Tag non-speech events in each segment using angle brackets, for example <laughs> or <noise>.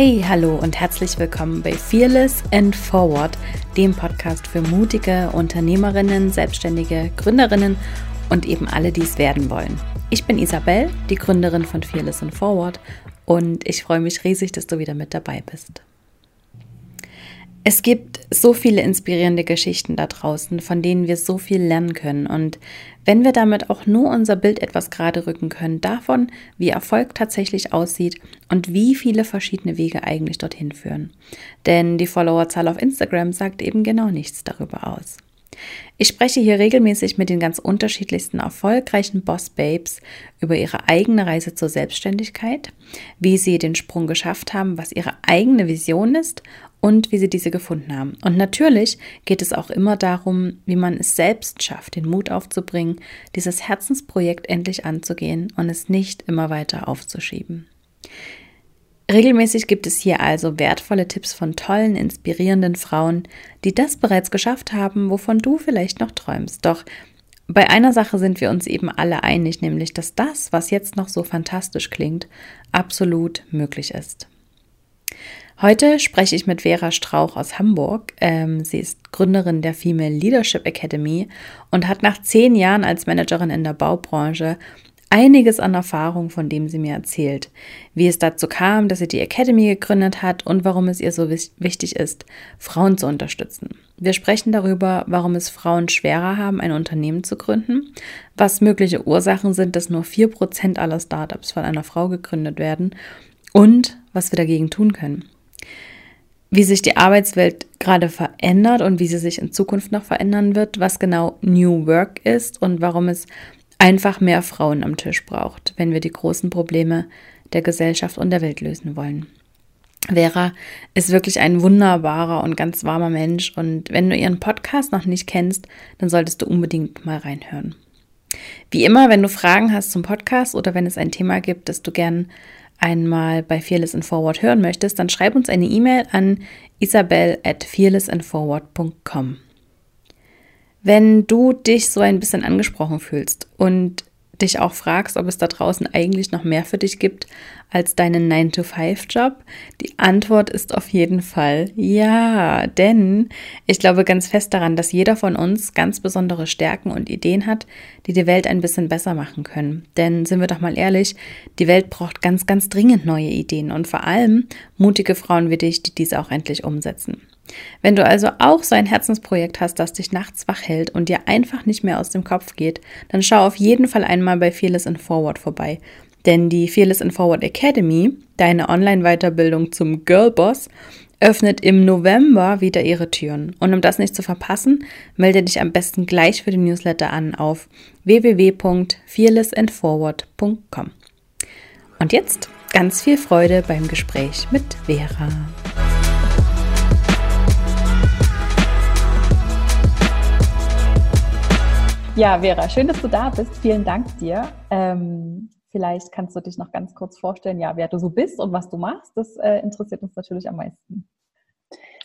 Hey, hallo und herzlich willkommen bei Fearless and Forward, dem Podcast für mutige Unternehmerinnen, Selbstständige, Gründerinnen und eben alle, die es werden wollen. Ich bin Isabel, die Gründerin von Fearless and Forward und ich freue mich riesig, dass du wieder mit dabei bist. Es gibt so viele inspirierende Geschichten da draußen, von denen wir so viel lernen können. Und wenn wir damit auch nur unser Bild etwas gerade rücken können, davon, wie Erfolg tatsächlich aussieht und wie viele verschiedene Wege eigentlich dorthin führen. Denn die Followerzahl auf Instagram sagt eben genau nichts darüber aus. Ich spreche hier regelmäßig mit den ganz unterschiedlichsten erfolgreichen Boss-Babes über ihre eigene Reise zur Selbstständigkeit, wie sie den Sprung geschafft haben, was ihre eigene Vision ist und wie sie diese gefunden haben. Und natürlich geht es auch immer darum, wie man es selbst schafft, den Mut aufzubringen, dieses Herzensprojekt endlich anzugehen und es nicht immer weiter aufzuschieben. Regelmäßig gibt es hier also wertvolle Tipps von tollen, inspirierenden Frauen, die das bereits geschafft haben, wovon du vielleicht noch träumst. Doch bei einer Sache sind wir uns eben alle einig, nämlich dass das, was jetzt noch so fantastisch klingt, absolut möglich ist. Heute spreche ich mit Vera Strauch aus Hamburg. Ähm, sie ist Gründerin der Female Leadership Academy und hat nach zehn Jahren als Managerin in der Baubranche einiges an Erfahrung, von dem sie mir erzählt. Wie es dazu kam, dass sie die Academy gegründet hat und warum es ihr so wichtig ist, Frauen zu unterstützen. Wir sprechen darüber, warum es Frauen schwerer haben, ein Unternehmen zu gründen, was mögliche Ursachen sind, dass nur vier Prozent aller Startups von einer Frau gegründet werden und was wir dagegen tun können wie sich die Arbeitswelt gerade verändert und wie sie sich in Zukunft noch verändern wird, was genau New Work ist und warum es einfach mehr Frauen am Tisch braucht, wenn wir die großen Probleme der Gesellschaft und der Welt lösen wollen. Vera ist wirklich ein wunderbarer und ganz warmer Mensch und wenn du ihren Podcast noch nicht kennst, dann solltest du unbedingt mal reinhören. Wie immer, wenn du Fragen hast zum Podcast oder wenn es ein Thema gibt, das du gern einmal bei Fearless and Forward hören möchtest, dann schreib uns eine E-Mail an isabel at fearlessandforward.com. Wenn du dich so ein bisschen angesprochen fühlst und dich auch fragst, ob es da draußen eigentlich noch mehr für dich gibt als deinen 9-to-5-Job? Die Antwort ist auf jeden Fall ja, denn ich glaube ganz fest daran, dass jeder von uns ganz besondere Stärken und Ideen hat, die die Welt ein bisschen besser machen können. Denn sind wir doch mal ehrlich, die Welt braucht ganz, ganz dringend neue Ideen und vor allem mutige Frauen wie dich, die diese auch endlich umsetzen. Wenn du also auch so ein Herzensprojekt hast, das dich nachts wach hält und dir einfach nicht mehr aus dem Kopf geht, dann schau auf jeden Fall einmal bei Fearless in Forward vorbei. Denn die Fearless in Forward Academy, deine Online-Weiterbildung zum Girlboss, öffnet im November wieder ihre Türen. Und um das nicht zu verpassen, melde dich am besten gleich für den Newsletter an auf www.fearlessandforward.com. Und jetzt ganz viel Freude beim Gespräch mit Vera. Ja, Vera, schön, dass du da bist. Vielen Dank dir. Ähm, vielleicht kannst du dich noch ganz kurz vorstellen, ja, wer du so bist und was du machst. Das äh, interessiert uns natürlich am meisten.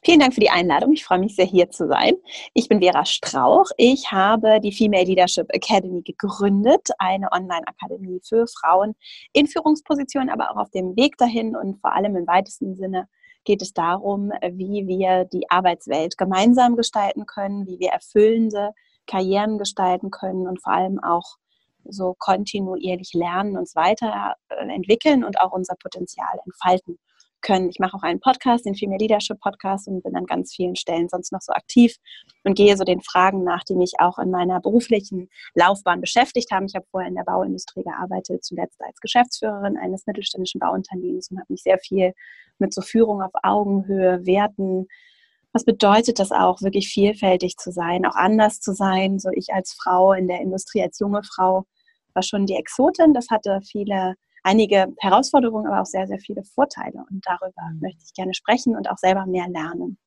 Vielen Dank für die Einladung. Ich freue mich sehr, hier zu sein. Ich bin Vera Strauch. Ich habe die Female Leadership Academy gegründet, eine Online-Akademie für Frauen in Führungspositionen, aber auch auf dem Weg dahin und vor allem im weitesten Sinne geht es darum, wie wir die Arbeitswelt gemeinsam gestalten können, wie wir erfüllende Karrieren gestalten können und vor allem auch so kontinuierlich lernen, uns weiterentwickeln und auch unser Potenzial entfalten können. Ich mache auch einen Podcast, den Female Leadership Podcast und bin an ganz vielen Stellen sonst noch so aktiv und gehe so den Fragen nach, die mich auch in meiner beruflichen Laufbahn beschäftigt haben. Ich habe vorher in der Bauindustrie gearbeitet, zuletzt als Geschäftsführerin eines mittelständischen Bauunternehmens und habe mich sehr viel mit so Führung auf Augenhöhe, Werten, was bedeutet das auch, wirklich vielfältig zu sein, auch anders zu sein? So ich als Frau in der Industrie, als junge Frau, war schon die Exotin. Das hatte viele, einige Herausforderungen, aber auch sehr, sehr viele Vorteile. Und darüber mhm. möchte ich gerne sprechen und auch selber mehr lernen.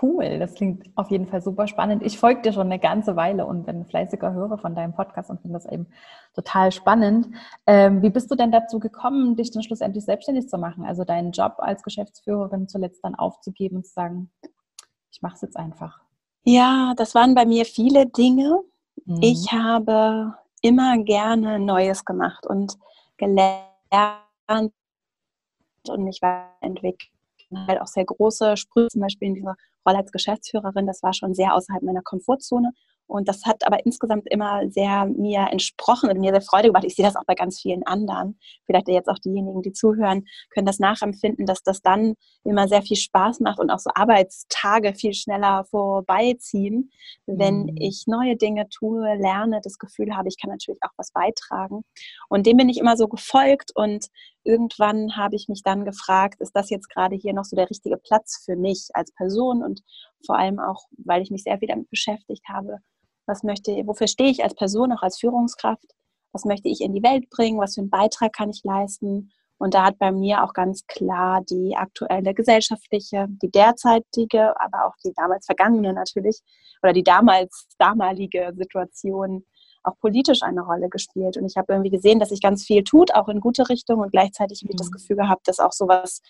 Cool, das klingt auf jeden Fall super spannend. Ich folge dir schon eine ganze Weile und bin fleißiger Hörer von deinem Podcast und finde das eben total spannend. Ähm, wie bist du denn dazu gekommen, dich dann schlussendlich selbstständig zu machen? Also deinen Job als Geschäftsführerin zuletzt dann aufzugeben und zu sagen, ich mache es jetzt einfach? Ja, das waren bei mir viele Dinge. Mhm. Ich habe immer gerne Neues gemacht und gelernt, und mich weiterentwickelt. Halt auch sehr große Sprüche, zum Beispiel in dieser Rolle als Geschäftsführerin, das war schon sehr außerhalb meiner Komfortzone. Und das hat aber insgesamt immer sehr mir entsprochen und mir sehr Freude gemacht. Ich sehe das auch bei ganz vielen anderen. Vielleicht jetzt auch diejenigen, die zuhören, können das nachempfinden, dass das dann immer sehr viel Spaß macht und auch so Arbeitstage viel schneller vorbeiziehen, wenn mhm. ich neue Dinge tue, lerne, das Gefühl habe, ich kann natürlich auch was beitragen. Und dem bin ich immer so gefolgt und irgendwann habe ich mich dann gefragt, ist das jetzt gerade hier noch so der richtige Platz für mich als Person und vor allem auch, weil ich mich sehr viel damit beschäftigt habe, was möchte, wofür stehe ich als Person, auch als Führungskraft, was möchte ich in die Welt bringen, was für einen Beitrag kann ich leisten. Und da hat bei mir auch ganz klar die aktuelle gesellschaftliche, die derzeitige, aber auch die damals vergangene natürlich, oder die damals damalige Situation auch politisch eine Rolle gespielt. Und ich habe irgendwie gesehen, dass sich ganz viel tut, auch in gute Richtung und gleichzeitig habe ich das mhm. Gefühl gehabt, dass auch sowas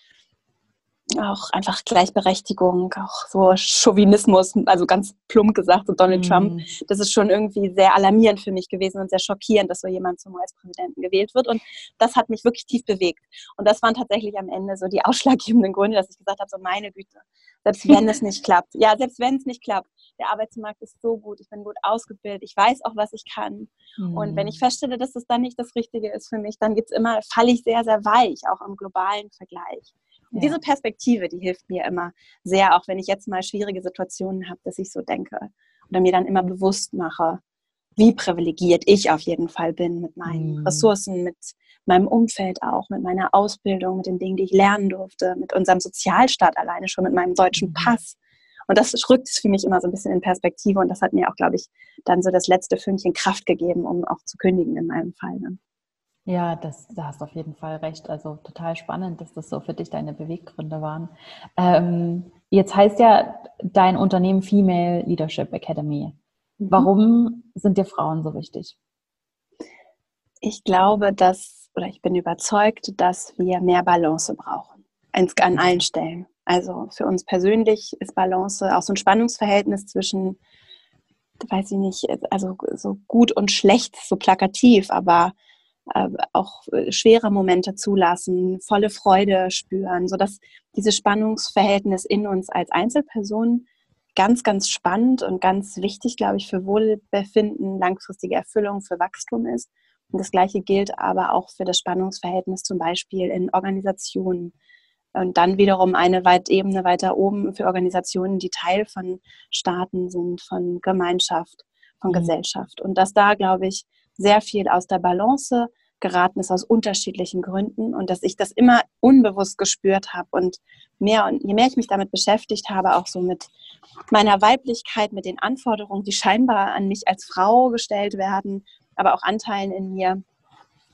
auch einfach Gleichberechtigung, auch so Chauvinismus, also ganz plump gesagt, so Donald mhm. Trump, das ist schon irgendwie sehr alarmierend für mich gewesen und sehr schockierend, dass so jemand zum US-Präsidenten gewählt wird. Und das hat mich wirklich tief bewegt. Und das waren tatsächlich am Ende so die <laughs> ausschlaggebenden Gründe, dass ich gesagt habe, so meine Güte, selbst wenn es nicht klappt, ja, selbst wenn es nicht klappt, der Arbeitsmarkt ist so gut, ich bin gut ausgebildet, ich weiß auch, was ich kann. Mhm. Und wenn ich mhm. feststelle, dass es dann nicht das Richtige ist für mich, dann gibt es immer, falle ich sehr, sehr weich, auch im globalen Vergleich. Und diese Perspektive, die hilft mir immer sehr, auch wenn ich jetzt mal schwierige Situationen habe, dass ich so denke oder mir dann immer bewusst mache, wie privilegiert ich auf jeden Fall bin mit meinen mhm. Ressourcen, mit meinem Umfeld auch, mit meiner Ausbildung, mit den Dingen, die ich lernen durfte, mit unserem Sozialstaat alleine schon, mit meinem deutschen mhm. Pass. Und das rückt es für mich immer so ein bisschen in Perspektive und das hat mir auch, glaube ich, dann so das letzte Fünkchen Kraft gegeben, um auch zu kündigen in meinem Fall. Ne? Ja, das, da hast du auf jeden Fall recht. Also total spannend, dass das so für dich deine Beweggründe waren. Ähm, jetzt heißt ja dein Unternehmen Female Leadership Academy. Mhm. Warum sind dir Frauen so wichtig? Ich glaube, dass, oder ich bin überzeugt, dass wir mehr Balance brauchen. An allen Stellen. Also für uns persönlich ist Balance auch so ein Spannungsverhältnis zwischen, weiß ich nicht, also so gut und schlecht, so plakativ, aber äh, auch äh, schwere Momente zulassen, volle Freude spüren, sodass dieses Spannungsverhältnis in uns als Einzelperson ganz, ganz spannend und ganz wichtig, glaube ich, für Wohlbefinden, langfristige Erfüllung, für Wachstum ist. Und das Gleiche gilt aber auch für das Spannungsverhältnis zum Beispiel in Organisationen. Und dann wiederum eine weit Ebene weiter oben für Organisationen, die Teil von Staaten sind, von Gemeinschaft, von mhm. Gesellschaft. Und dass da, glaube ich, sehr viel aus der Balance geraten ist aus unterschiedlichen Gründen und dass ich das immer unbewusst gespürt habe und mehr und je mehr ich mich damit beschäftigt habe, auch so mit meiner Weiblichkeit, mit den Anforderungen, die scheinbar an mich als Frau gestellt werden, aber auch Anteilen in mir,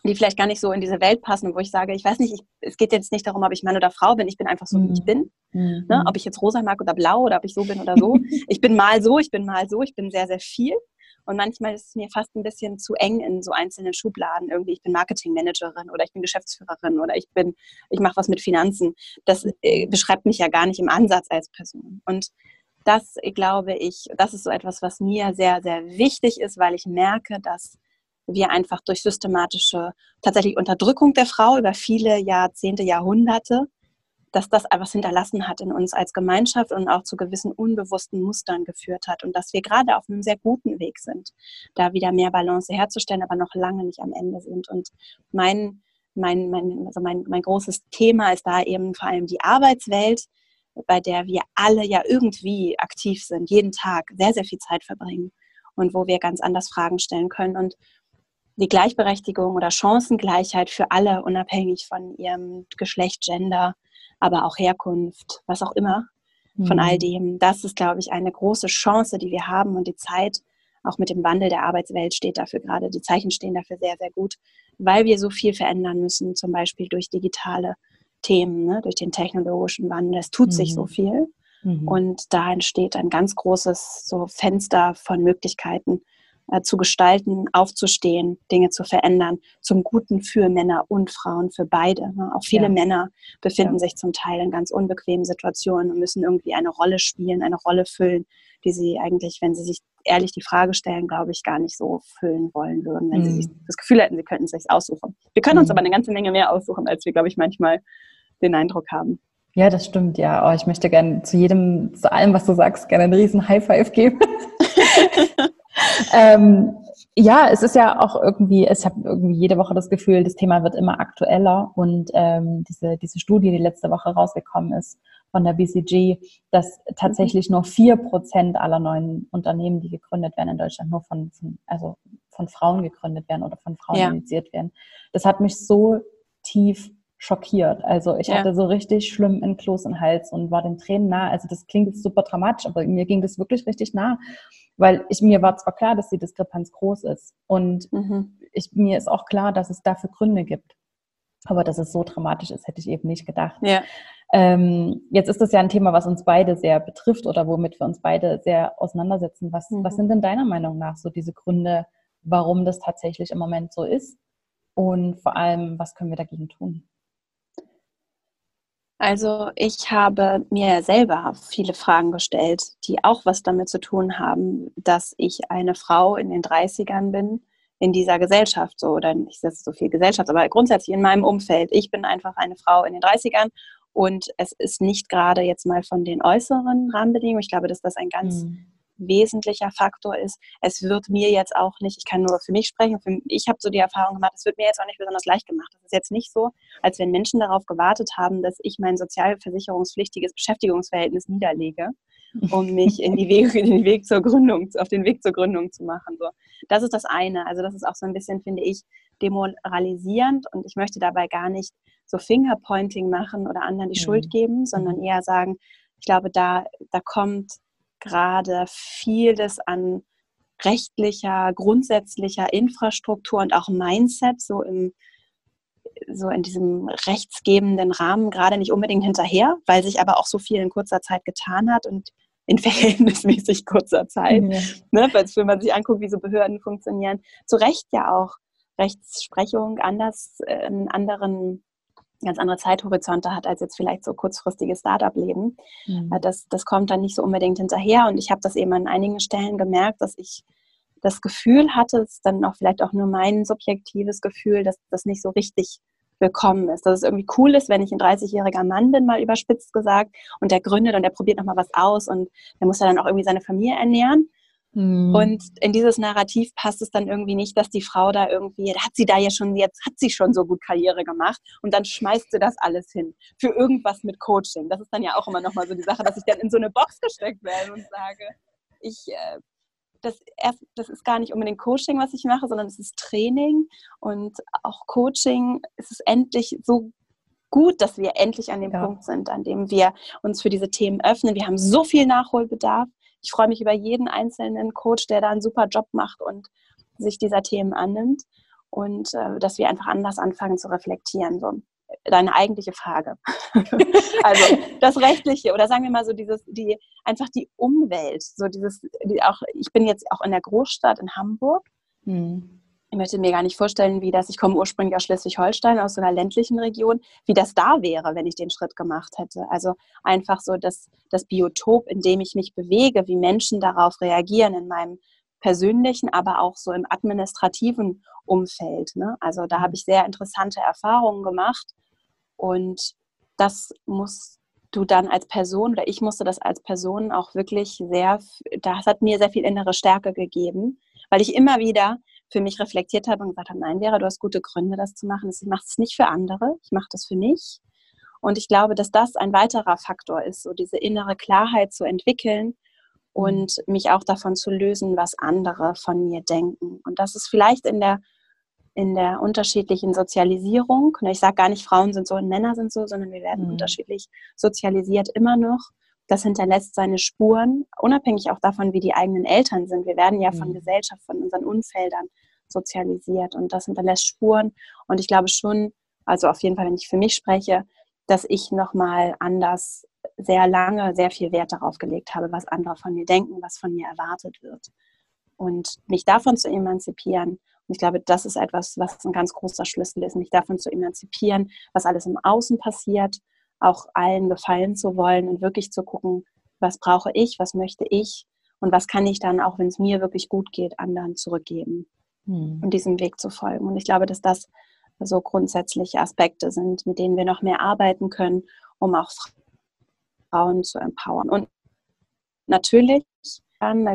die vielleicht gar nicht so in diese Welt passen, wo ich sage, ich weiß nicht, ich, es geht jetzt nicht darum, ob ich Mann oder Frau bin, ich bin einfach so, wie ich mhm. bin. Mhm. Ne? Ob ich jetzt rosa mag oder blau oder ob ich so bin oder so. <laughs> ich bin mal so, ich bin mal so, ich bin sehr, sehr viel. Und manchmal ist es mir fast ein bisschen zu eng in so einzelnen Schubladen. Irgendwie, ich bin Marketingmanagerin oder ich bin Geschäftsführerin oder ich bin, ich mache was mit Finanzen. Das äh, beschreibt mich ja gar nicht im Ansatz als Person. Und das glaube ich, das ist so etwas, was mir sehr, sehr wichtig ist, weil ich merke, dass wir einfach durch systematische, tatsächlich Unterdrückung der Frau über viele Jahrzehnte, Jahrhunderte dass das etwas hinterlassen hat in uns als Gemeinschaft und auch zu gewissen unbewussten Mustern geführt hat und dass wir gerade auf einem sehr guten Weg sind, da wieder mehr Balance herzustellen, aber noch lange nicht am Ende sind. Und mein, mein, mein, also mein, mein großes Thema ist da eben vor allem die Arbeitswelt, bei der wir alle ja irgendwie aktiv sind, jeden Tag sehr, sehr viel Zeit verbringen und wo wir ganz anders Fragen stellen können. Und die Gleichberechtigung oder Chancengleichheit für alle, unabhängig von ihrem Geschlecht, Gender, aber auch Herkunft, was auch immer von mhm. all dem. Das ist, glaube ich, eine große Chance, die wir haben und die Zeit, auch mit dem Wandel der Arbeitswelt steht dafür gerade, die Zeichen stehen dafür sehr, sehr gut, weil wir so viel verändern müssen, zum Beispiel durch digitale Themen, ne, durch den technologischen Wandel. Es tut mhm. sich so mhm. viel. Mhm. Und da entsteht ein ganz großes so Fenster von Möglichkeiten, äh, zu gestalten, aufzustehen, Dinge zu verändern, zum Guten für Männer und Frauen, für beide. Ne? Auch viele ja. Männer befinden ja. sich zum Teil in ganz unbequemen Situationen und müssen irgendwie eine Rolle spielen, eine Rolle füllen, die sie eigentlich, wenn sie sich ehrlich die Frage stellen, glaube ich, gar nicht so füllen wollen würden, wenn mhm. sie sich das Gefühl hätten, sie könnten es sich aussuchen. Wir können uns mhm. aber eine ganze Menge mehr aussuchen, als wir, glaube ich, manchmal den Eindruck haben. Ja, das stimmt, ja. Oh, ich möchte gerne zu jedem, zu allem, was du sagst, gerne einen riesen High Five geben. <laughs> <laughs> ähm, ja, es ist ja auch irgendwie, ich habe irgendwie jede Woche das Gefühl, das Thema wird immer aktueller und ähm, diese, diese Studie, die letzte Woche rausgekommen ist von der BCG, dass tatsächlich nur vier Prozent aller neuen Unternehmen, die gegründet werden in Deutschland, nur von, von also von Frauen gegründet werden oder von Frauen ja. initiiert werden. Das hat mich so tief schockiert. Also ich ja. hatte so richtig schlimm in Kloß und Hals und war den Tränen nah. Also das klingt jetzt super dramatisch, aber mir ging das wirklich richtig nah, weil ich mir war zwar klar, dass die Diskrepanz groß ist und mhm. ich, mir ist auch klar, dass es dafür Gründe gibt. Aber dass es so dramatisch ist, hätte ich eben nicht gedacht. Ja. Ähm, jetzt ist das ja ein Thema, was uns beide sehr betrifft oder womit wir uns beide sehr auseinandersetzen. Was, mhm. was sind denn deiner Meinung nach so diese Gründe, warum das tatsächlich im Moment so ist? Und vor allem, was können wir dagegen tun? Also ich habe mir selber viele Fragen gestellt, die auch was damit zu tun haben, dass ich eine Frau in den 30ern bin, in dieser Gesellschaft so, oder nicht so viel Gesellschaft, aber grundsätzlich in meinem Umfeld. Ich bin einfach eine Frau in den 30ern und es ist nicht gerade jetzt mal von den äußeren Rahmenbedingungen. Ich glaube, dass das ein ganz mhm wesentlicher Faktor ist. Es wird mir jetzt auch nicht, ich kann nur für mich sprechen, für, ich habe so die Erfahrung gemacht, es wird mir jetzt auch nicht besonders leicht gemacht. Es ist jetzt nicht so, als wenn Menschen darauf gewartet haben, dass ich mein sozialversicherungspflichtiges Beschäftigungsverhältnis niederlege, um mich in, Wege, in den Weg zur Gründung, auf den Weg zur Gründung zu machen. So. Das ist das eine. Also das ist auch so ein bisschen, finde ich, demoralisierend und ich möchte dabei gar nicht so Fingerpointing machen oder anderen die mhm. Schuld geben, sondern mhm. eher sagen, ich glaube, da, da kommt gerade vieles an rechtlicher, grundsätzlicher Infrastruktur und auch Mindset so im so in diesem rechtsgebenden Rahmen gerade nicht unbedingt hinterher, weil sich aber auch so viel in kurzer Zeit getan hat und in <laughs> verhältnismäßig kurzer Zeit. Ja. Ne, wenn man sich anguckt, wie so Behörden funktionieren, zu Recht ja auch Rechtsprechung anders äh, in anderen ganz andere Zeithorizonte hat als jetzt vielleicht so kurzfristiges Startup-Leben. Mhm. Äh, das, das kommt dann nicht so unbedingt hinterher. Und ich habe das eben an einigen Stellen gemerkt, dass ich das Gefühl hatte, es ist dann auch vielleicht auch nur mein subjektives Gefühl, dass das nicht so richtig willkommen ist. Dass es irgendwie cool ist, wenn ich ein 30-jähriger Mann bin, mal überspitzt gesagt, und der gründet und der probiert nochmal was aus und der muss ja dann auch irgendwie seine Familie ernähren. Mhm. Und in dieses Narrativ passt es dann irgendwie nicht, dass die Frau da irgendwie, hat sie da ja schon, jetzt hat sie schon so gut Karriere gemacht und dann schmeißt sie das alles hin für irgendwas mit Coaching. Das ist dann ja auch immer nochmal so die Sache, dass ich dann in so eine Box gesteckt werde und sage, ich, äh, das, das ist gar nicht unbedingt Coaching, was ich mache, sondern es ist Training und auch Coaching. Es ist endlich so gut, dass wir endlich an dem ja. Punkt sind, an dem wir uns für diese Themen öffnen. Wir haben so viel Nachholbedarf. Ich freue mich über jeden einzelnen Coach, der da einen super Job macht und sich dieser Themen annimmt und äh, dass wir einfach anders anfangen zu reflektieren. So deine eigentliche Frage. <laughs> also das Rechtliche oder sagen wir mal so dieses, die, einfach die Umwelt, so dieses, die auch, ich bin jetzt auch in der Großstadt in Hamburg. Hm ich möchte mir gar nicht vorstellen, wie das, ich komme ursprünglich aus Schleswig-Holstein, aus so einer ländlichen Region, wie das da wäre, wenn ich den Schritt gemacht hätte. Also einfach so das, das Biotop, in dem ich mich bewege, wie Menschen darauf reagieren in meinem persönlichen, aber auch so im administrativen Umfeld. Ne? Also da habe ich sehr interessante Erfahrungen gemacht und das musst du dann als Person oder ich musste das als Person auch wirklich sehr, das hat mir sehr viel innere Stärke gegeben, weil ich immer wieder für mich reflektiert habe und gesagt habe, nein, Vera, du hast gute Gründe, das zu machen. Ich mache es nicht für andere, ich mache das für mich. Und ich glaube, dass das ein weiterer Faktor ist, so diese innere Klarheit zu entwickeln und mhm. mich auch davon zu lösen, was andere von mir denken. Und das ist vielleicht in der, in der unterschiedlichen Sozialisierung. Ich sage gar nicht, Frauen sind so und Männer sind so, sondern wir werden mhm. unterschiedlich sozialisiert immer noch das hinterlässt seine Spuren, unabhängig auch davon, wie die eigenen Eltern sind. Wir werden ja von mhm. Gesellschaft, von unseren Umfeldern sozialisiert und das hinterlässt Spuren. Und ich glaube schon, also auf jeden Fall, wenn ich für mich spreche, dass ich nochmal anders sehr lange sehr viel Wert darauf gelegt habe, was andere von mir denken, was von mir erwartet wird. Und mich davon zu emanzipieren. Und ich glaube, das ist etwas, was ein ganz großer Schlüssel ist, mich davon zu emanzipieren, was alles im Außen passiert auch allen gefallen zu wollen und wirklich zu gucken, was brauche ich, was möchte ich und was kann ich dann, auch wenn es mir wirklich gut geht, anderen zurückgeben hm. und diesem Weg zu folgen. Und ich glaube, dass das so grundsätzliche Aspekte sind, mit denen wir noch mehr arbeiten können, um auch Frauen zu empowern. Und natürlich, es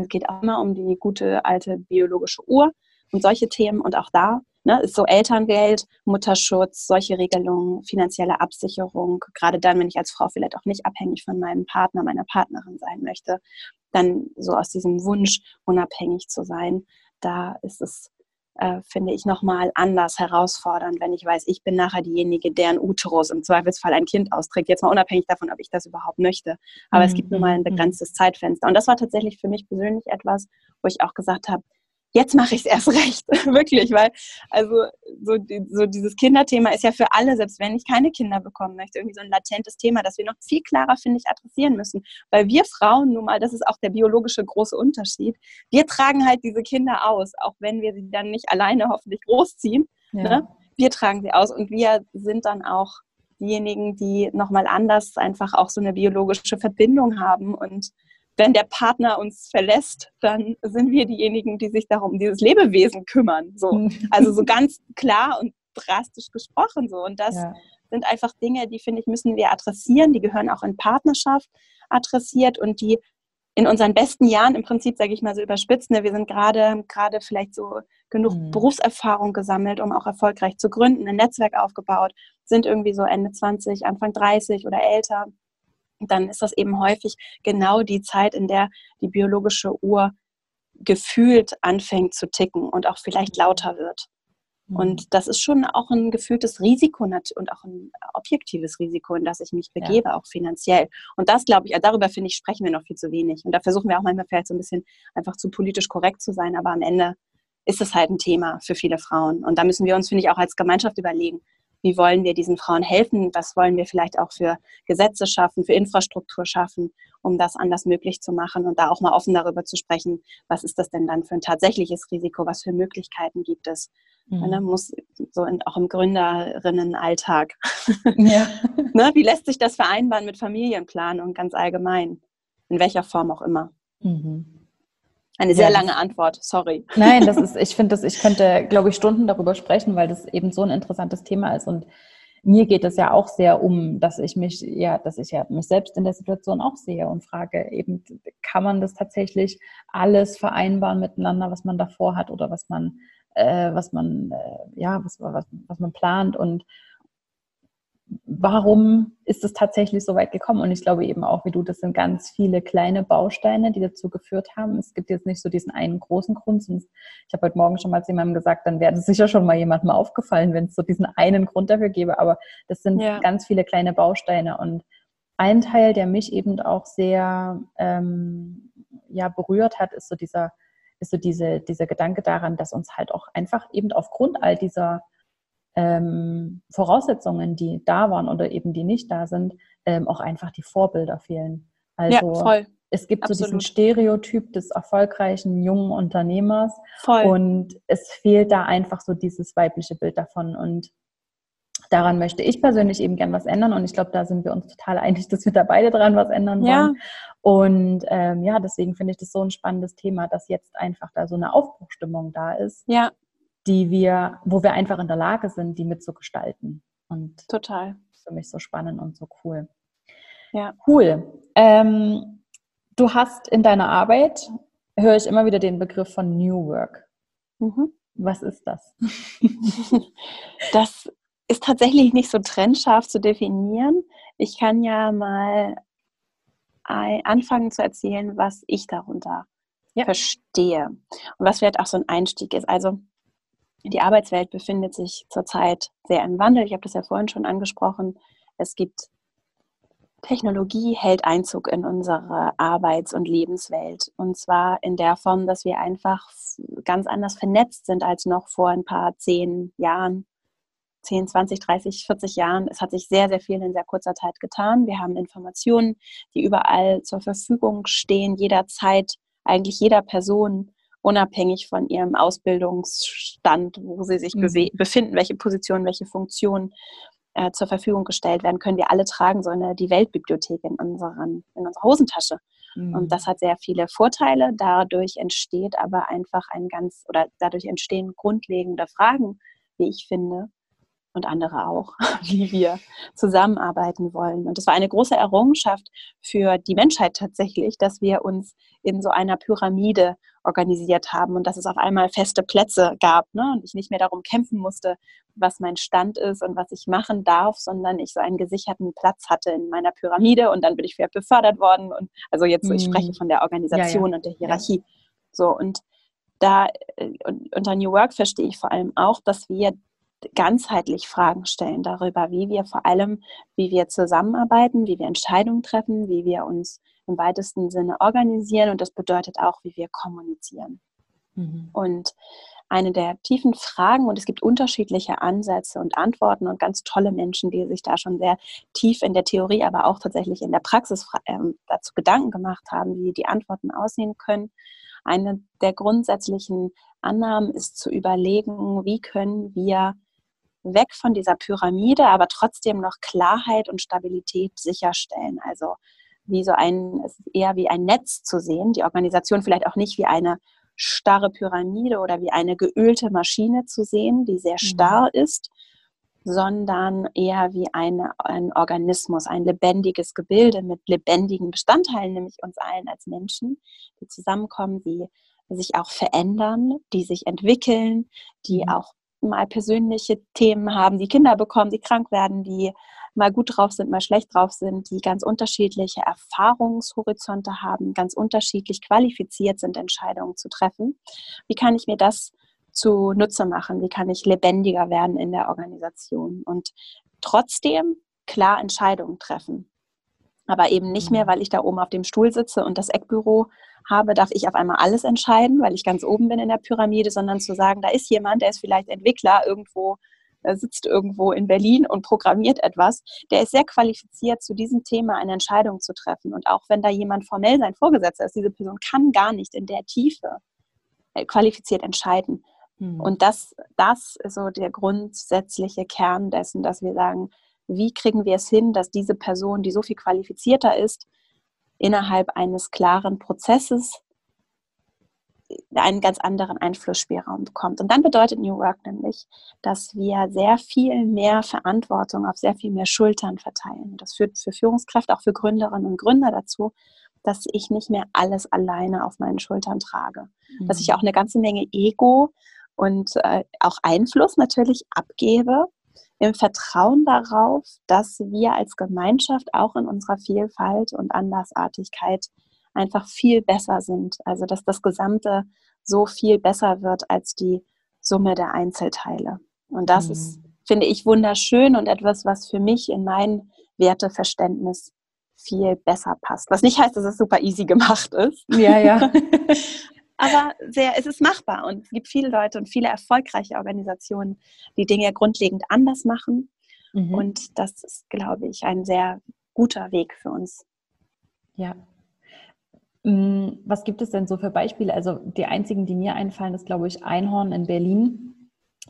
geht auch immer um die gute alte biologische Uhr und solche Themen. Und auch da ne, ist so Elterngeld, Mutterschutz, solche Regelungen, finanzielle Absicherung, gerade dann, wenn ich als Frau vielleicht auch nicht abhängig von meinem Partner, meiner Partnerin sein möchte, dann so aus diesem Wunsch, unabhängig zu sein, da ist es äh, finde ich nochmal anders herausfordernd, wenn ich weiß, ich bin nachher diejenige, deren Uterus im Zweifelsfall ein Kind austrägt. Jetzt mal unabhängig davon, ob ich das überhaupt möchte. Aber mhm. es gibt nur mal ein mhm. begrenztes Zeitfenster. Und das war tatsächlich für mich persönlich etwas, wo ich auch gesagt habe, jetzt mache ich es erst <laughs> recht, wirklich, weil also so, so dieses Kinderthema ist ja für alle, selbst wenn ich keine Kinder bekommen möchte, irgendwie so ein latentes Thema, das wir noch viel klarer, finde ich, adressieren müssen. Weil wir Frauen nun mal, das ist auch der biologische große Unterschied, wir tragen halt diese Kinder aus, auch wenn wir sie dann nicht alleine hoffentlich großziehen. Ja. Ne? Wir tragen sie aus und wir sind dann auch diejenigen, die nochmal anders einfach auch so eine biologische Verbindung haben und wenn der Partner uns verlässt, dann sind wir diejenigen, die sich darum dieses Lebewesen kümmern. So. Mhm. Also so <laughs> ganz klar und drastisch gesprochen so. Und das ja. sind einfach Dinge, die finde ich, müssen wir adressieren. Die gehören auch in Partnerschaft adressiert und die in unseren besten Jahren im Prinzip, sage ich mal so überspitzt, ne, wir sind gerade gerade vielleicht so genug mhm. Berufserfahrung gesammelt, um auch erfolgreich zu gründen, ein Netzwerk aufgebaut, sind irgendwie so Ende 20, Anfang 30 oder älter dann ist das eben häufig genau die Zeit, in der die biologische Uhr gefühlt anfängt zu ticken und auch vielleicht lauter wird. Mhm. Und das ist schon auch ein gefühltes Risiko und auch ein objektives Risiko, in das ich mich begebe, ja. auch finanziell. Und das, glaube ich, darüber finde ich, sprechen wir noch viel zu wenig. Und da versuchen wir auch manchmal vielleicht so ein bisschen einfach zu politisch korrekt zu sein, aber am Ende ist es halt ein Thema für viele Frauen. Und da müssen wir uns, finde ich, auch als Gemeinschaft überlegen, wie wollen wir diesen Frauen helfen, was wollen wir vielleicht auch für Gesetze schaffen, für Infrastruktur schaffen, um das anders möglich zu machen und da auch mal offen darüber zu sprechen, was ist das denn dann für ein tatsächliches Risiko, was für Möglichkeiten gibt es. Mhm. Ne, muss so in, auch im Gründerinnenalltag. <laughs> Ja. <laughs> ne, wie lässt sich das vereinbaren mit Familienplanung ganz allgemein? In welcher Form auch immer. Mhm. Eine sehr ja, lange Antwort, sorry. <laughs> Nein, das ist, ich finde das, ich könnte, glaube ich, Stunden darüber sprechen, weil das eben so ein interessantes Thema ist. Und mir geht es ja auch sehr um, dass ich mich, ja, dass ich ja mich selbst in der Situation auch sehe und frage, eben, kann man das tatsächlich alles vereinbaren miteinander, was man davor hat oder was man, äh, was man, äh, ja, was, was, was man plant und warum ist es tatsächlich so weit gekommen? Und ich glaube eben auch, wie du, das sind ganz viele kleine Bausteine, die dazu geführt haben. Es gibt jetzt nicht so diesen einen großen Grund. Sonst, ich habe heute Morgen schon mal zu jemandem gesagt, dann wäre es sicher schon mal jemandem aufgefallen, wenn es so diesen einen Grund dafür gäbe. Aber das sind ja. ganz viele kleine Bausteine. Und ein Teil, der mich eben auch sehr ähm, ja, berührt hat, ist so dieser, ist so diese, dieser Gedanke daran, dass uns halt auch einfach eben aufgrund all dieser ähm, Voraussetzungen, die da waren oder eben die nicht da sind, ähm, auch einfach die Vorbilder fehlen. Also ja, voll. es gibt Absolut. so diesen Stereotyp des erfolgreichen jungen Unternehmers voll. und es fehlt da einfach so dieses weibliche Bild davon und daran möchte ich persönlich eben gern was ändern und ich glaube, da sind wir uns total einig, dass wir da beide dran was ändern wollen. Ja. Und ähm, ja, deswegen finde ich das so ein spannendes Thema, dass jetzt einfach da so eine Aufbruchstimmung da ist. Ja die wir, wo wir einfach in der Lage sind, die mitzugestalten. Und total. für mich so spannend und so cool. Ja. Cool. Ähm, du hast in deiner Arbeit, höre ich immer wieder den Begriff von New Work. Mhm. Was ist das? <laughs> das ist tatsächlich nicht so trennscharf zu definieren. Ich kann ja mal anfangen zu erzählen, was ich darunter ja. verstehe und was vielleicht auch so ein Einstieg ist. Also die Arbeitswelt befindet sich zurzeit sehr im Wandel. Ich habe das ja vorhin schon angesprochen. Es gibt Technologie hält Einzug in unsere Arbeits- und Lebenswelt. Und zwar in der Form, dass wir einfach ganz anders vernetzt sind als noch vor ein paar zehn Jahren, 10, 20, 30, 40 Jahren. Es hat sich sehr, sehr viel in sehr kurzer Zeit getan. Wir haben Informationen, die überall zur Verfügung stehen, jederzeit, eigentlich jeder Person unabhängig von ihrem Ausbildungsstand, wo sie sich mhm. befinden, welche Positionen, welche Funktionen äh, zur Verfügung gestellt werden, können wir alle tragen, so eine die Weltbibliothek in, unseren, in unserer Hosentasche. Mhm. Und das hat sehr viele Vorteile. Dadurch entsteht aber einfach ein ganz, oder dadurch entstehen grundlegende Fragen, wie ich finde. und andere auch, <laughs> wie wir zusammenarbeiten wollen. Und es war eine große Errungenschaft für die Menschheit tatsächlich, dass wir uns in so einer Pyramide organisiert haben und dass es auf einmal feste Plätze gab ne? und ich nicht mehr darum kämpfen musste, was mein Stand ist und was ich machen darf, sondern ich so einen gesicherten Platz hatte in meiner Pyramide und dann bin ich vielleicht befördert worden und also jetzt so, ich spreche mhm. von der Organisation ja, ja. und der Hierarchie. Ja. So und da äh, unter New Work verstehe ich vor allem auch, dass wir ganzheitlich Fragen stellen darüber, wie wir vor allem, wie wir zusammenarbeiten, wie wir Entscheidungen treffen, wie wir uns im weitesten Sinne organisieren und das bedeutet auch, wie wir kommunizieren. Mhm. Und eine der tiefen Fragen, und es gibt unterschiedliche Ansätze und Antworten und ganz tolle Menschen, die sich da schon sehr tief in der Theorie, aber auch tatsächlich in der Praxis äh, dazu Gedanken gemacht haben, wie die Antworten aussehen können. Eine der grundsätzlichen Annahmen ist zu überlegen, wie können wir weg von dieser Pyramide, aber trotzdem noch Klarheit und Stabilität sicherstellen. Also wie so ein, es ist eher wie ein Netz zu sehen, die Organisation vielleicht auch nicht wie eine starre Pyramide oder wie eine geölte Maschine zu sehen, die sehr mhm. starr mhm. ist, sondern eher wie eine, ein Organismus, ein lebendiges Gebilde mit lebendigen Bestandteilen, nämlich uns allen als Menschen, die zusammenkommen, die sich auch verändern, die sich entwickeln, die mhm. auch mal persönliche Themen haben, die Kinder bekommen, die krank werden, die mal gut drauf sind, mal schlecht drauf sind, die ganz unterschiedliche Erfahrungshorizonte haben, ganz unterschiedlich qualifiziert sind, Entscheidungen zu treffen. Wie kann ich mir das zunutze machen? Wie kann ich lebendiger werden in der Organisation und trotzdem klar Entscheidungen treffen? Aber eben nicht mehr, mhm. weil ich da oben auf dem Stuhl sitze und das Eckbüro habe, darf ich auf einmal alles entscheiden, weil ich ganz oben bin in der Pyramide, sondern zu sagen, da ist jemand, der ist vielleicht Entwickler irgendwo, sitzt irgendwo in Berlin und programmiert etwas, der ist sehr qualifiziert, zu diesem Thema eine Entscheidung zu treffen. Und auch wenn da jemand formell sein Vorgesetzter ist, diese Person kann gar nicht in der Tiefe äh, qualifiziert entscheiden. Mhm. Und das, das ist so der grundsätzliche Kern dessen, dass wir sagen, wie kriegen wir es hin, dass diese Person, die so viel qualifizierter ist, innerhalb eines klaren Prozesses einen ganz anderen Einflussspielraum bekommt. Und dann bedeutet New Work nämlich, dass wir sehr viel mehr Verantwortung auf sehr viel mehr Schultern verteilen. Das führt für Führungskräfte, auch für Gründerinnen und Gründer dazu, dass ich nicht mehr alles alleine auf meinen Schultern trage. Mhm. Dass ich mhm. auch eine ganze Menge Ego und äh, auch Einfluss natürlich abgebe im Vertrauen darauf, dass wir als Gemeinschaft auch in unserer Vielfalt und Andersartigkeit einfach viel besser sind. Also dass das Gesamte so viel besser wird als die Summe der Einzelteile. Und das mhm. ist, finde ich, wunderschön und etwas, was für mich in mein Werteverständnis viel besser passt. Was nicht heißt, dass es super easy gemacht ist. Ja, ja. <laughs> aber sehr, es ist machbar und es gibt viele Leute und viele erfolgreiche Organisationen, die Dinge grundlegend anders machen. Mhm. Und das ist, glaube ich, ein sehr guter Weg für uns. Ja. Mm, was gibt es denn so für Beispiele? Also die einzigen, die mir einfallen, ist, glaube ich, Einhorn in Berlin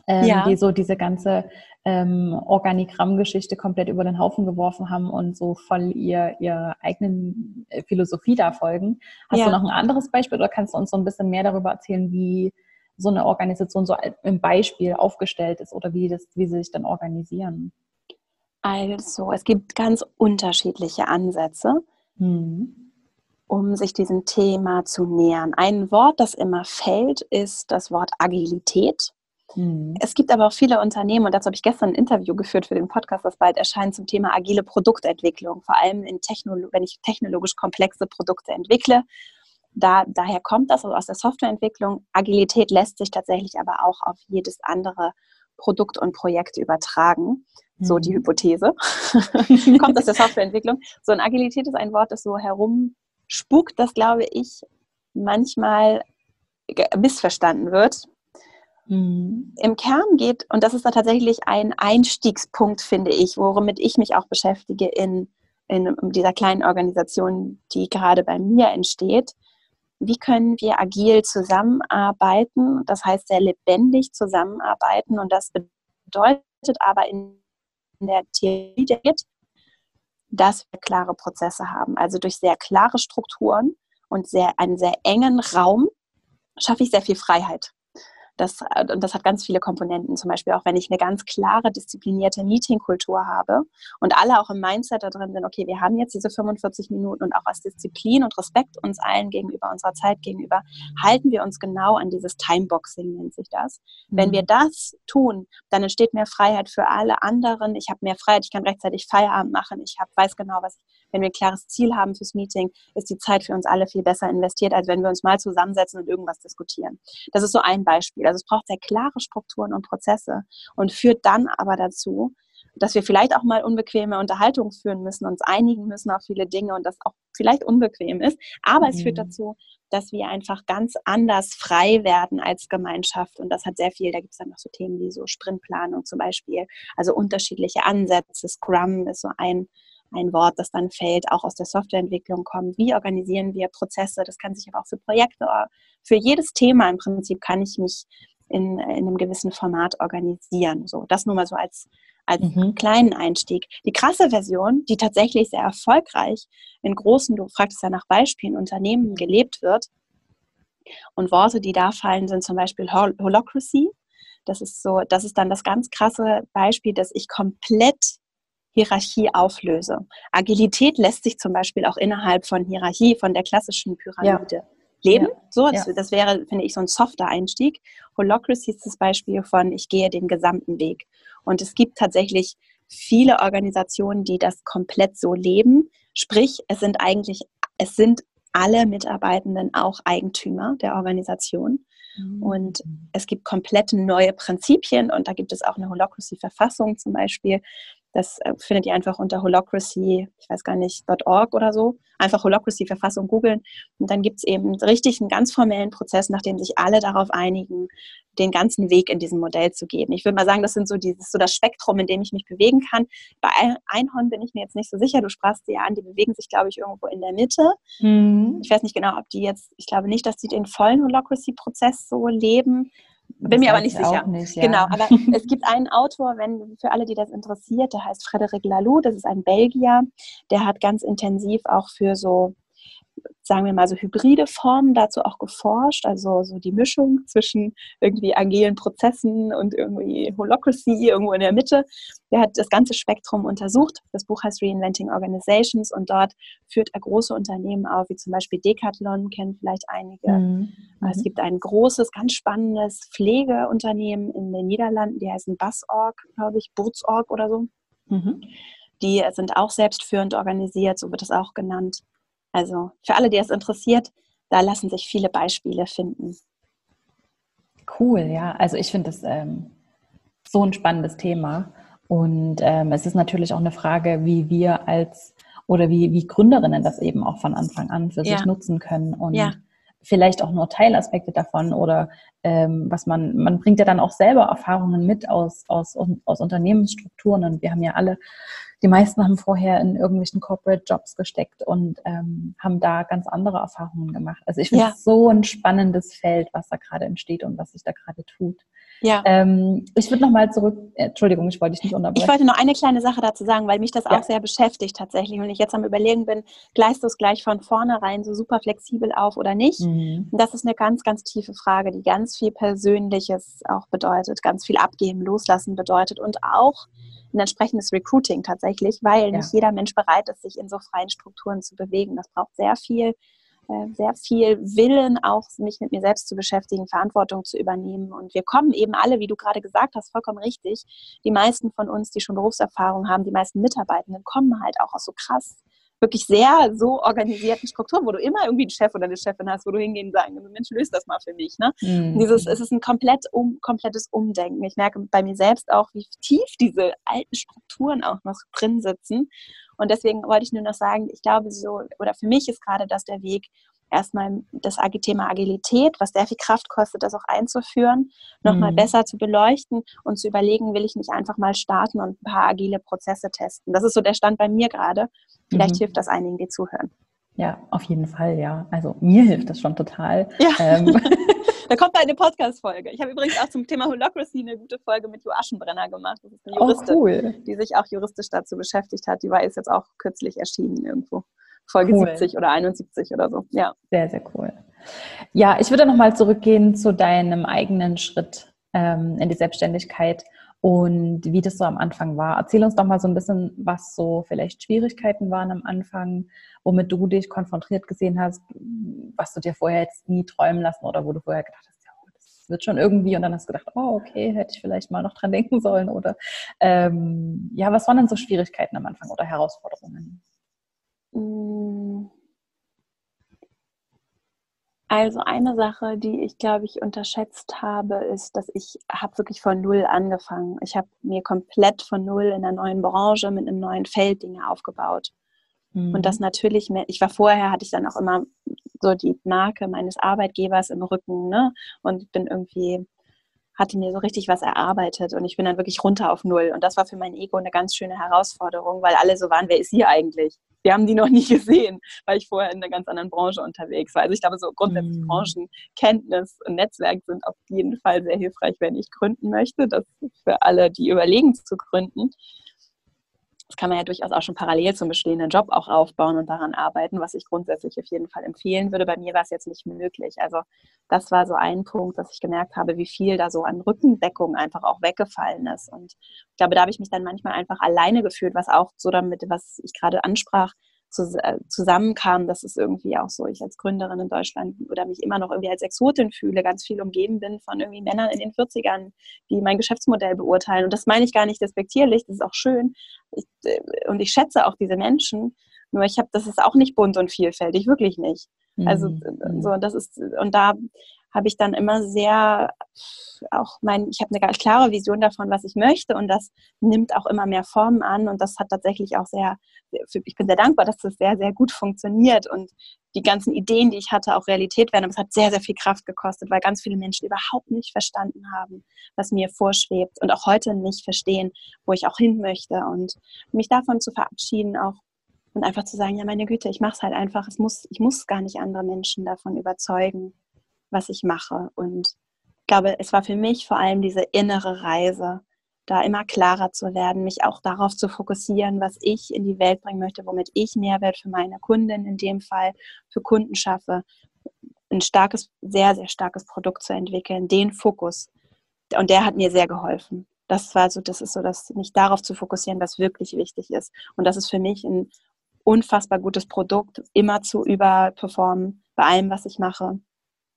ähm, ja. die so diese ganze ähm, Organigrammgeschichte komplett über den Haufen geworfen haben und so voll ihr, ihrer eigenen äh, Philosophie da folgen. Hast ja. du noch ein anderes Beispiel oder kannst du uns so ein bisschen mehr darüber erzählen, wie so eine Organisation so im Beispiel aufgestellt ist oder wie, das, wie sie sich dann organisieren? Also, es gibt ganz unterschiedliche Ansätze. Hm um sich diesem Thema zu nähern. Ein Wort, das immer fällt, ist das Wort Agilität. Mhm. Es gibt aber auch viele Unternehmen, und dazu habe ich gestern ein Interview geführt für den Podcast, das bald erscheint, zum Thema agile Produktentwicklung, vor allem in Technolo wenn ich technologisch komplexe Produkte entwickle. Da, daher kommt das also aus der Softwareentwicklung. Agilität lässt sich tatsächlich aber auch auf jedes andere Produkt und Projekt übertragen. So die mhm. Hypothese. <laughs> kommt aus der Softwareentwicklung. So, und Agilität ist ein Wort, das so herumspukt, das glaube ich manchmal missverstanden wird. Mhm. Im Kern geht, und das ist da tatsächlich ein Einstiegspunkt, finde ich, womit ich mich auch beschäftige in, in dieser kleinen Organisation, die gerade bei mir entsteht. Wie können wir agil zusammenarbeiten? Das heißt, sehr lebendig zusammenarbeiten. Und das bedeutet aber in der Theorie, dass wir klare Prozesse haben. Also durch sehr klare Strukturen und sehr, einen sehr engen Raum schaffe ich sehr viel Freiheit. Das, und das hat ganz viele Komponenten. Zum Beispiel auch, wenn ich eine ganz klare, disziplinierte Meetingkultur habe und alle auch im Mindset da drin sind, okay, wir haben jetzt diese 45 Minuten und auch aus Disziplin und Respekt uns allen gegenüber, unserer Zeit gegenüber, halten wir uns genau an dieses Timeboxing, nennt sich das. Mhm. Wenn wir mhm. das tun, dann entsteht mehr Freiheit für alle anderen. Ich habe mehr Freiheit, ich kann rechtzeitig Feierabend machen, ich hab, weiß genau, was ich, wenn wir ein klares Ziel haben fürs Meeting, ist die Zeit für uns alle viel besser investiert, als wenn wir uns mal zusammensetzen und irgendwas diskutieren. Das ist so ein Beispiel. Also es braucht sehr klare Strukturen und Prozesse und führt dann aber dazu, dass wir vielleicht auch mal unbequeme Unterhaltungen führen müssen, uns einigen müssen auf viele Dinge und das auch vielleicht unbequem ist. Aber mhm. es führt mhm. dazu, dass wir einfach ganz anders frei werden als Gemeinschaft. Und das hat sehr viel, da gibt es dann noch so Themen wie so Sprintplanung zum Beispiel, also unterschiedliche Ansätze. Scrum ist so ein, ein Wort, das dann fällt, auch aus der Softwareentwicklung kommt. Wie organisieren wir Prozesse? Das kann sich aber auch für Projekte, für jedes Thema im Prinzip kann ich mich in, in einem gewissen Format organisieren. So, das nur mal so als, als mhm. kleinen Einstieg. Die krasse Version, die tatsächlich sehr erfolgreich in großen, du fragtest ja nach Beispielen, Unternehmen gelebt wird. Und Worte, die da fallen, sind zum Beispiel Hol Holocracy. Das ist so, das ist dann das ganz krasse Beispiel, dass ich komplett Hierarchie auflöse. Agilität lässt sich zum Beispiel auch innerhalb von Hierarchie, von der klassischen Pyramide ja leben. Ja. So, das, ja. das, wäre, finde ich, so ein softer Einstieg. Holocracy ist das Beispiel von, ich gehe den gesamten Weg. Und es gibt tatsächlich viele Organisationen, die das komplett so leben. Sprich, es sind eigentlich, es sind alle Mitarbeitenden auch Eigentümer der Organisation. Mhm. Und es gibt komplett neue Prinzipien und da gibt es auch eine Holocracy-Verfassung zum Beispiel, das äh, findet ihr einfach unter Holocracy, ich weiß gar nicht, .org oder so. Einfach Holocracy-Verfassung googeln. Und dann gibt es eben richtig einen ganz formellen Prozess, nachdem sich alle darauf einigen, den ganzen Weg in diesem Modell zu geben. Ich würde mal sagen, das sind so dieses, so das Spektrum, in dem ich mich bewegen kann. Bei Einhorn bin ich mir jetzt nicht so sicher. Du sprachst sie ja an, die bewegen sich, glaube ich, irgendwo in der Mitte. Mhm. Ich weiß nicht genau, ob die jetzt, ich glaube nicht, dass die den vollen Holocracy-Prozess so leben. Bin mir aber nicht sicher. Nicht, ja. Genau, aber <laughs> es gibt einen Autor, wenn für alle, die das interessiert, der heißt Frédéric Laloux, das ist ein Belgier, der hat ganz intensiv auch für so sagen wir mal so hybride Formen dazu auch geforscht, also so die Mischung zwischen irgendwie agilen Prozessen und irgendwie Holocracy irgendwo in der Mitte. Der hat das ganze Spektrum untersucht. Das Buch heißt Reinventing Organizations und dort führt er große Unternehmen auf, wie zum Beispiel Decathlon, kennen vielleicht einige. Mhm. Es gibt ein großes, ganz spannendes Pflegeunternehmen in den Niederlanden, die heißen Busorg, glaube ich, Burzorg oder so. Mhm. Die sind auch selbstführend organisiert, so wird es auch genannt. Also für alle, die es interessiert, da lassen sich viele Beispiele finden. Cool, ja. Also ich finde das ähm, so ein spannendes Thema. Und ähm, es ist natürlich auch eine Frage, wie wir als oder wie, wie Gründerinnen das eben auch von Anfang an für ja. sich nutzen können und ja. Vielleicht auch nur Teilaspekte davon oder ähm, was man, man bringt ja dann auch selber Erfahrungen mit aus, aus, aus Unternehmensstrukturen und wir haben ja alle die meisten haben vorher in irgendwelchen Corporate Jobs gesteckt und ähm, haben da ganz andere Erfahrungen gemacht. Also ich finde es ja. so ein spannendes Feld, was da gerade entsteht und was sich da gerade tut. Ja. Ähm, ich würde nochmal zurück, äh, Entschuldigung, ich wollte dich nicht unterbrechen. Ich wollte noch eine kleine Sache dazu sagen, weil mich das ja. auch sehr beschäftigt tatsächlich und ich jetzt am Überlegen bin, gleichst du es gleich von vornherein so super flexibel auf oder nicht? Mhm. Und das ist eine ganz, ganz tiefe Frage, die ganz viel Persönliches auch bedeutet, ganz viel abgeben, loslassen bedeutet und auch ein entsprechendes Recruiting tatsächlich, weil ja. nicht jeder Mensch bereit ist, sich in so freien Strukturen zu bewegen. Das braucht sehr viel, sehr viel Willen, auch mich mit mir selbst zu beschäftigen, Verantwortung zu übernehmen. Und wir kommen eben alle, wie du gerade gesagt hast, vollkommen richtig. Die meisten von uns, die schon Berufserfahrung haben, die meisten Mitarbeitenden kommen halt auch aus so krass wirklich sehr so organisierten Strukturen, wo du immer irgendwie einen Chef oder eine Chefin hast, wo du hingehen und sagen, Mensch, löst das mal für mich. Ne? Mhm. Dieses, es ist ein komplett um, komplettes Umdenken. Ich merke bei mir selbst auch, wie tief diese alten Strukturen auch noch drin sitzen. Und deswegen wollte ich nur noch sagen, ich glaube so, oder für mich ist gerade das der Weg, erstmal das Thema Agilität, was sehr viel Kraft kostet, das auch einzuführen, nochmal mhm. besser zu beleuchten und zu überlegen, will ich nicht einfach mal starten und ein paar agile Prozesse testen. Das ist so der Stand bei mir gerade. Vielleicht mhm. hilft das einigen, die zuhören. Ja, auf jeden Fall, ja. Also mir hilft das schon total. Ja. Ähm. <laughs> da kommt eine Podcast-Folge. Ich habe übrigens auch zum Thema Holocracy eine gute Folge mit Jo Aschenbrenner gemacht. Das ist eine oh, Juristin, oh, cool. die sich auch juristisch dazu beschäftigt hat. Die war ist jetzt auch kürzlich erschienen irgendwo. Folge cool. 70 oder 71 oder so. Ja. Sehr, sehr cool. Ja, ich würde nochmal zurückgehen zu deinem eigenen Schritt ähm, in die Selbstständigkeit und wie das so am Anfang war. Erzähl uns doch mal so ein bisschen, was so vielleicht Schwierigkeiten waren am Anfang, womit du dich konfrontiert gesehen hast, was du dir vorher jetzt nie träumen lassen oder wo du vorher gedacht hast, ja, das wird schon irgendwie und dann hast du gedacht, oh, okay, hätte ich vielleicht mal noch dran denken sollen oder ähm, ja, was waren denn so Schwierigkeiten am Anfang oder Herausforderungen? Mm. Also eine Sache, die ich, glaube ich, unterschätzt habe, ist, dass ich habe wirklich von Null angefangen. Ich habe mir komplett von Null in einer neuen Branche mit einem neuen Feld Dinge aufgebaut. Mhm. Und das mhm. natürlich, ich war vorher, hatte ich dann auch immer so die Marke meines Arbeitgebers im Rücken, ne? Und bin irgendwie, hatte mir so richtig was erarbeitet und ich bin dann wirklich runter auf Null. Und das war für mein Ego eine ganz schöne Herausforderung, weil alle so waren, wer ist hier eigentlich? wir haben die noch nie <laughs> gesehen, weil ich vorher in einer ganz anderen Branche unterwegs war. Also ich glaube, so grundsätzlich mhm. Branchenkenntnis und Netzwerk sind auf jeden Fall sehr hilfreich, wenn ich gründen möchte. Das ist für alle, die überlegen zu gründen. Das kann man ja durchaus auch schon parallel zum bestehenden Job auch aufbauen und daran arbeiten, was ich grundsätzlich auf jeden Fall empfehlen würde. Bei mir war es jetzt nicht möglich. Also das war so ein Punkt, dass ich gemerkt habe, wie viel da so an Rückendeckung einfach auch weggefallen ist. Und ich glaube, da habe ich mich dann manchmal einfach alleine gefühlt, was auch so damit, was ich gerade ansprach, zusammenkam, dass es irgendwie auch so, ich als Gründerin in Deutschland oder mich immer noch irgendwie als Exotin fühle, ganz viel umgeben bin von irgendwie Männern in den 40ern, die mein Geschäftsmodell beurteilen. Und das meine ich gar nicht despektierlich, das ist auch schön. Ich, äh, und ich schätze auch diese Menschen. Nur ich habe, das ist auch nicht bunt und vielfältig, wirklich nicht. Also mhm. so, das ist, und da habe ich dann immer sehr auch mein, ich habe eine ganz klare Vision davon, was ich möchte und das nimmt auch immer mehr Formen an und das hat tatsächlich auch sehr, ich bin sehr dankbar, dass das sehr, sehr gut funktioniert und die ganzen Ideen, die ich hatte, auch Realität werden. Aber es hat sehr, sehr viel Kraft gekostet, weil ganz viele Menschen überhaupt nicht verstanden haben, was mir vorschwebt und auch heute nicht verstehen, wo ich auch hin möchte und mich davon zu verabschieden auch und einfach zu sagen, ja meine Güte, ich mache es halt einfach. Es muss, ich muss gar nicht andere Menschen davon überzeugen was ich mache. Und ich glaube, es war für mich vor allem diese innere Reise, da immer klarer zu werden, mich auch darauf zu fokussieren, was ich in die Welt bringen möchte, womit ich Mehrwert für meine Kundin in dem Fall, für Kunden schaffe, ein starkes, sehr, sehr starkes Produkt zu entwickeln, den Fokus. Und der hat mir sehr geholfen. Das war so, das ist so, dass mich darauf zu fokussieren, was wirklich wichtig ist. Und das ist für mich ein unfassbar gutes Produkt, immer zu überperformen bei allem, was ich mache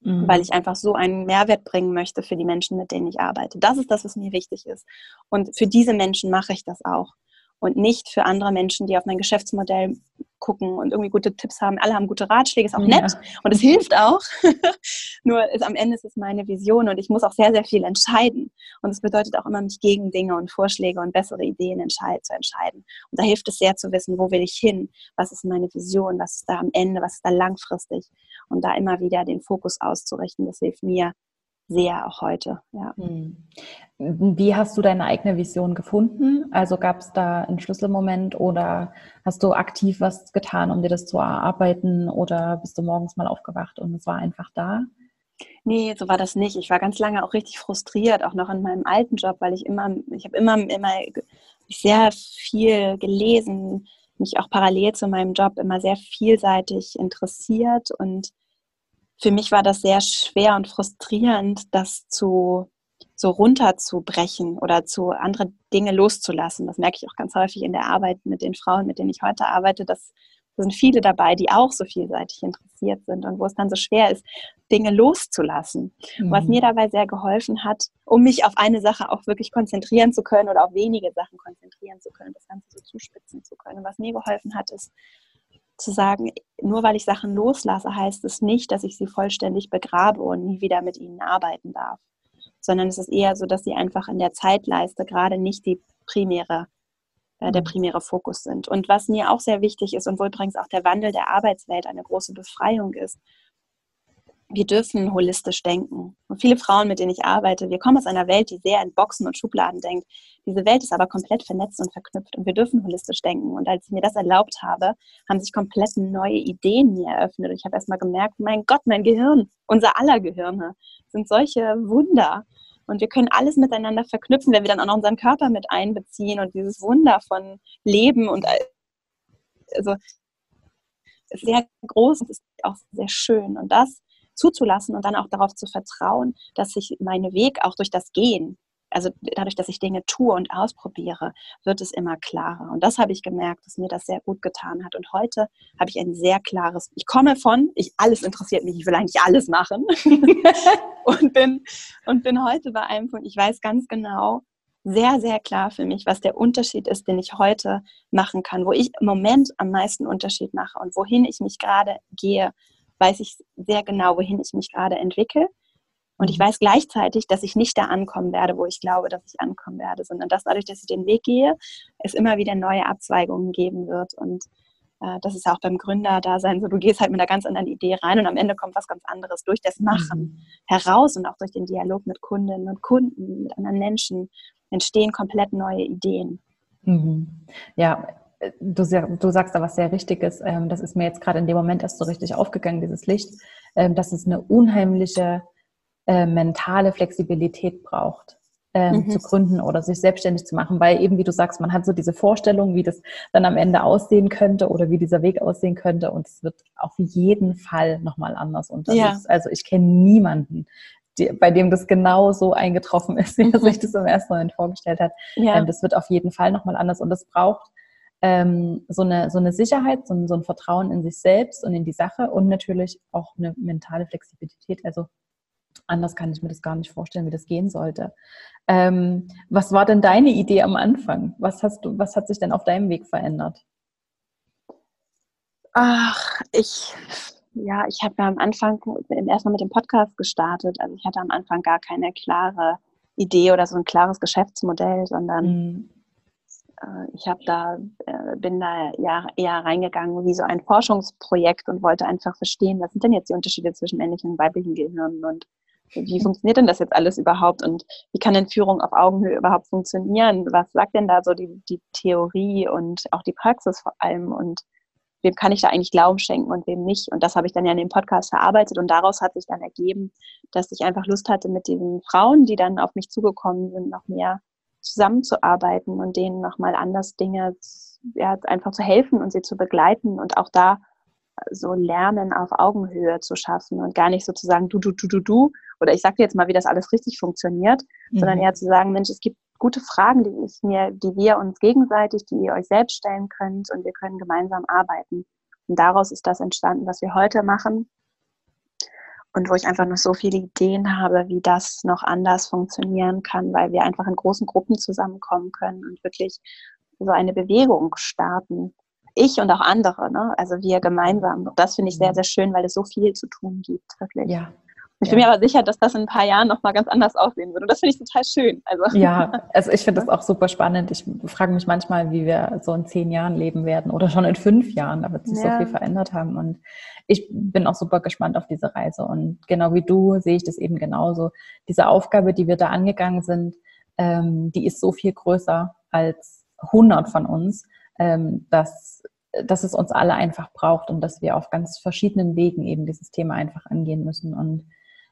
mhm. weil ich einfach so einen Mehrwert bringen möchte für die Menschen, mit denen ich arbeite. Das ist das, was mir wichtig ist. Und für diese Menschen mache ich das auch. Und nicht für andere Menschen, die auf mein Geschäftsmodell gucken und irgendwie gute Tipps haben. Alle haben gute Ratschläge, ist auch nett ja. und es hilft auch. <laughs> Nur ist, am Ende ist es meine Vision und ich muss auch sehr, sehr viel entscheiden. Und es bedeutet auch immer, mich gegen Dinge und Vorschläge und bessere Ideen entscheid zu entscheiden. Und da hilft es sehr zu wissen, wo will ich hin? Was ist meine Vision? Was ist da am Ende? Was ist da langfristig? Und da immer wieder den Fokus auszurichten, das hilft mir sehr auch heute. Ja. Hm. Wie hast du deine eigene Vision gefunden? Also gab es da einen Schlüsselmoment oder hast du aktiv was getan, um dir das zu erarbeiten oder bist du morgens mal aufgewacht und es war einfach da? Nee, so war das nicht. Ich war ganz lange auch richtig frustriert, auch noch in meinem alten Job, weil ich immer, ich habe immer, immer sehr viel gelesen, mich auch parallel zu meinem Job immer sehr vielseitig interessiert und für mich war das sehr schwer und frustrierend, das zu so runterzubrechen oder zu andere Dinge loszulassen. Das merke ich auch ganz häufig in der Arbeit mit den Frauen, mit denen ich heute arbeite. Dass, da sind viele dabei, die auch so vielseitig interessiert sind und wo es dann so schwer ist, Dinge loszulassen. Mhm. Was mir dabei sehr geholfen hat, um mich auf eine Sache auch wirklich konzentrieren zu können oder auf wenige Sachen konzentrieren zu können, das Ganze so zuspitzen zu können. was mir geholfen hat, ist zu sagen, nur weil ich Sachen loslasse, heißt es nicht, dass ich sie vollständig begrabe und nie wieder mit ihnen arbeiten darf. Sondern es ist eher so, dass sie einfach in der Zeitleiste gerade nicht die primäre, äh, der mhm. primäre Fokus sind. Und was mir auch sehr wichtig ist und wo übrigens auch der Wandel der Arbeitswelt eine große Befreiung ist, wir dürfen holistisch denken. Und viele Frauen, mit denen ich arbeite, wir kommen aus einer Welt, die sehr in Boxen und Schubladen denkt. Diese Welt ist aber komplett vernetzt und verknüpft und wir dürfen holistisch denken. Und als ich mir das erlaubt habe, haben sich komplett neue Ideen mir eröffnet. Und ich habe erstmal gemerkt, mein Gott, mein Gehirn, unser aller Gehirne, sind solche Wunder. Und wir können alles miteinander verknüpfen, wenn wir dann auch noch unseren Körper mit einbeziehen und dieses Wunder von Leben und also sehr groß und ist auch sehr schön. Und das zuzulassen und dann auch darauf zu vertrauen, dass sich mein Weg auch durch das Gehen also dadurch, dass ich Dinge tue und ausprobiere, wird es immer klarer. Und das habe ich gemerkt, dass mir das sehr gut getan hat. Und heute habe ich ein sehr klares, ich komme von, ich, alles interessiert mich, ich will eigentlich alles machen. <laughs> und, bin, und bin heute bei einem Punkt, ich weiß ganz genau, sehr, sehr klar für mich, was der Unterschied ist, den ich heute machen kann, wo ich im Moment am meisten Unterschied mache und wohin ich mich gerade gehe, weiß ich sehr genau, wohin ich mich gerade entwickle. Und ich mhm. weiß gleichzeitig, dass ich nicht da ankommen werde, wo ich glaube, dass ich ankommen werde, sondern dass dadurch, dass ich den Weg gehe, es immer wieder neue Abzweigungen geben wird. Und äh, das ist auch beim Gründerdasein so. Du gehst halt mit einer ganz anderen Idee rein und am Ende kommt was ganz anderes durch das Machen mhm. heraus und auch durch den Dialog mit Kundinnen und Kunden, mit anderen Menschen entstehen komplett neue Ideen. Mhm. Ja, du, du, sagst da was sehr Richtiges. Ähm, das ist mir jetzt gerade in dem Moment erst so richtig aufgegangen, dieses Licht. Ähm, das ist eine unheimliche äh, mentale Flexibilität braucht, ähm, mhm. zu gründen oder sich selbstständig zu machen, weil eben, wie du sagst, man hat so diese Vorstellung, wie das dann am Ende aussehen könnte oder wie dieser Weg aussehen könnte und es wird auf jeden Fall nochmal anders unterwegs. Ja. Also ich kenne niemanden, die, bei dem das genau so eingetroffen ist, wie er sich das im ersten Moment vorgestellt hat. Ja. Ähm, das wird auf jeden Fall nochmal anders und es braucht ähm, so, eine, so eine Sicherheit, so ein, so ein Vertrauen in sich selbst und in die Sache und natürlich auch eine mentale Flexibilität, also anders kann ich mir das gar nicht vorstellen, wie das gehen sollte. Ähm, was war denn deine Idee am Anfang? Was hast du, was hat sich denn auf deinem Weg verändert? Ach, ich, ja, ich habe ja am Anfang erstmal mit dem Podcast gestartet. Also ich hatte am Anfang gar keine klare Idee oder so ein klares Geschäftsmodell, sondern mhm. Äh, ich habe da, äh, bin da ja eher reingegangen wie so ein Forschungsprojekt und wollte einfach verstehen, was sind denn jetzt die Unterschiede zwischen männlichen und weiblichen Gehirnen und wie funktioniert denn das jetzt alles überhaupt und wie kann denn Führung auf Augenhöhe überhaupt funktionieren? Was sagt denn da so die, die Theorie und auch die Praxis vor allem und wem kann ich da eigentlich Glauben schenken und wem nicht? Und das habe ich dann ja in dem Podcast verarbeitet und daraus hat sich dann ergeben, dass ich einfach Lust hatte, mit diesen Frauen, die dann auf mich zugekommen sind, noch mehr zusammenzuarbeiten und denen nochmal anders Dinge ja, einfach zu helfen und sie zu begleiten und auch da so Lernen auf Augenhöhe zu schaffen und gar nicht sozusagen du, du, du, du, du, oder ich sage dir jetzt mal, wie das alles richtig funktioniert, mhm. sondern eher zu sagen, Mensch, es gibt gute Fragen, die ich mir, die wir uns gegenseitig, die ihr euch selbst stellen könnt und wir können gemeinsam arbeiten. Und daraus ist das entstanden, was wir heute machen. Und wo ich einfach noch so viele Ideen habe, wie das noch anders funktionieren kann, weil wir einfach in großen Gruppen zusammenkommen können und wirklich so eine Bewegung starten. Ich und auch andere, ne? also wir gemeinsam. Das finde ich sehr, mhm. sehr schön, weil es so viel zu tun gibt, wirklich. Ja, ich bin mir aber sicher, dass das in ein paar Jahren nochmal ganz anders aussehen wird. Und das finde ich total schön. Also. Ja, also ich finde <laughs> das auch super spannend. Ich frage mich manchmal, wie wir so in zehn Jahren leben werden oder schon in fünf Jahren. Da wird sich ja. so viel verändert haben. Und ich bin auch super gespannt auf diese Reise. Und genau wie du sehe ich das eben genauso. Diese Aufgabe, die wir da angegangen sind, ähm, die ist so viel größer als 100 von uns, ähm, dass dass es uns alle einfach braucht und dass wir auf ganz verschiedenen Wegen eben dieses Thema einfach angehen müssen. Und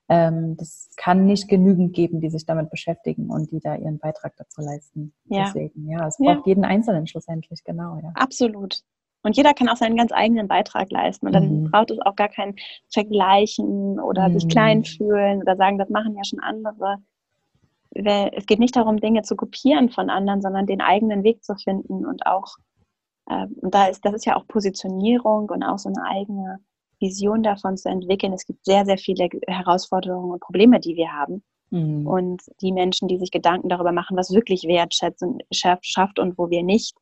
ähm, das kann nicht genügend geben, die sich damit beschäftigen und die da ihren Beitrag dazu leisten. Ja. Deswegen, ja, es braucht ja. jeden Einzelnen schlussendlich, genau. Ja. Absolut. Und jeder kann auch seinen ganz eigenen Beitrag leisten. Und dann mhm. braucht es auch gar kein Vergleichen oder mhm. sich klein fühlen oder sagen, das machen ja schon andere. Es geht nicht darum, Dinge zu kopieren von anderen, sondern den eigenen Weg zu finden und auch, äh, und da ist, das ist ja auch Positionierung und auch so eine eigene Vision davon zu entwickeln. Es gibt sehr, sehr viele Herausforderungen und Probleme, die wir haben. Mhm. Und die Menschen, die sich Gedanken darüber machen, was wirklich Wertschätzung schafft und wo wir nicht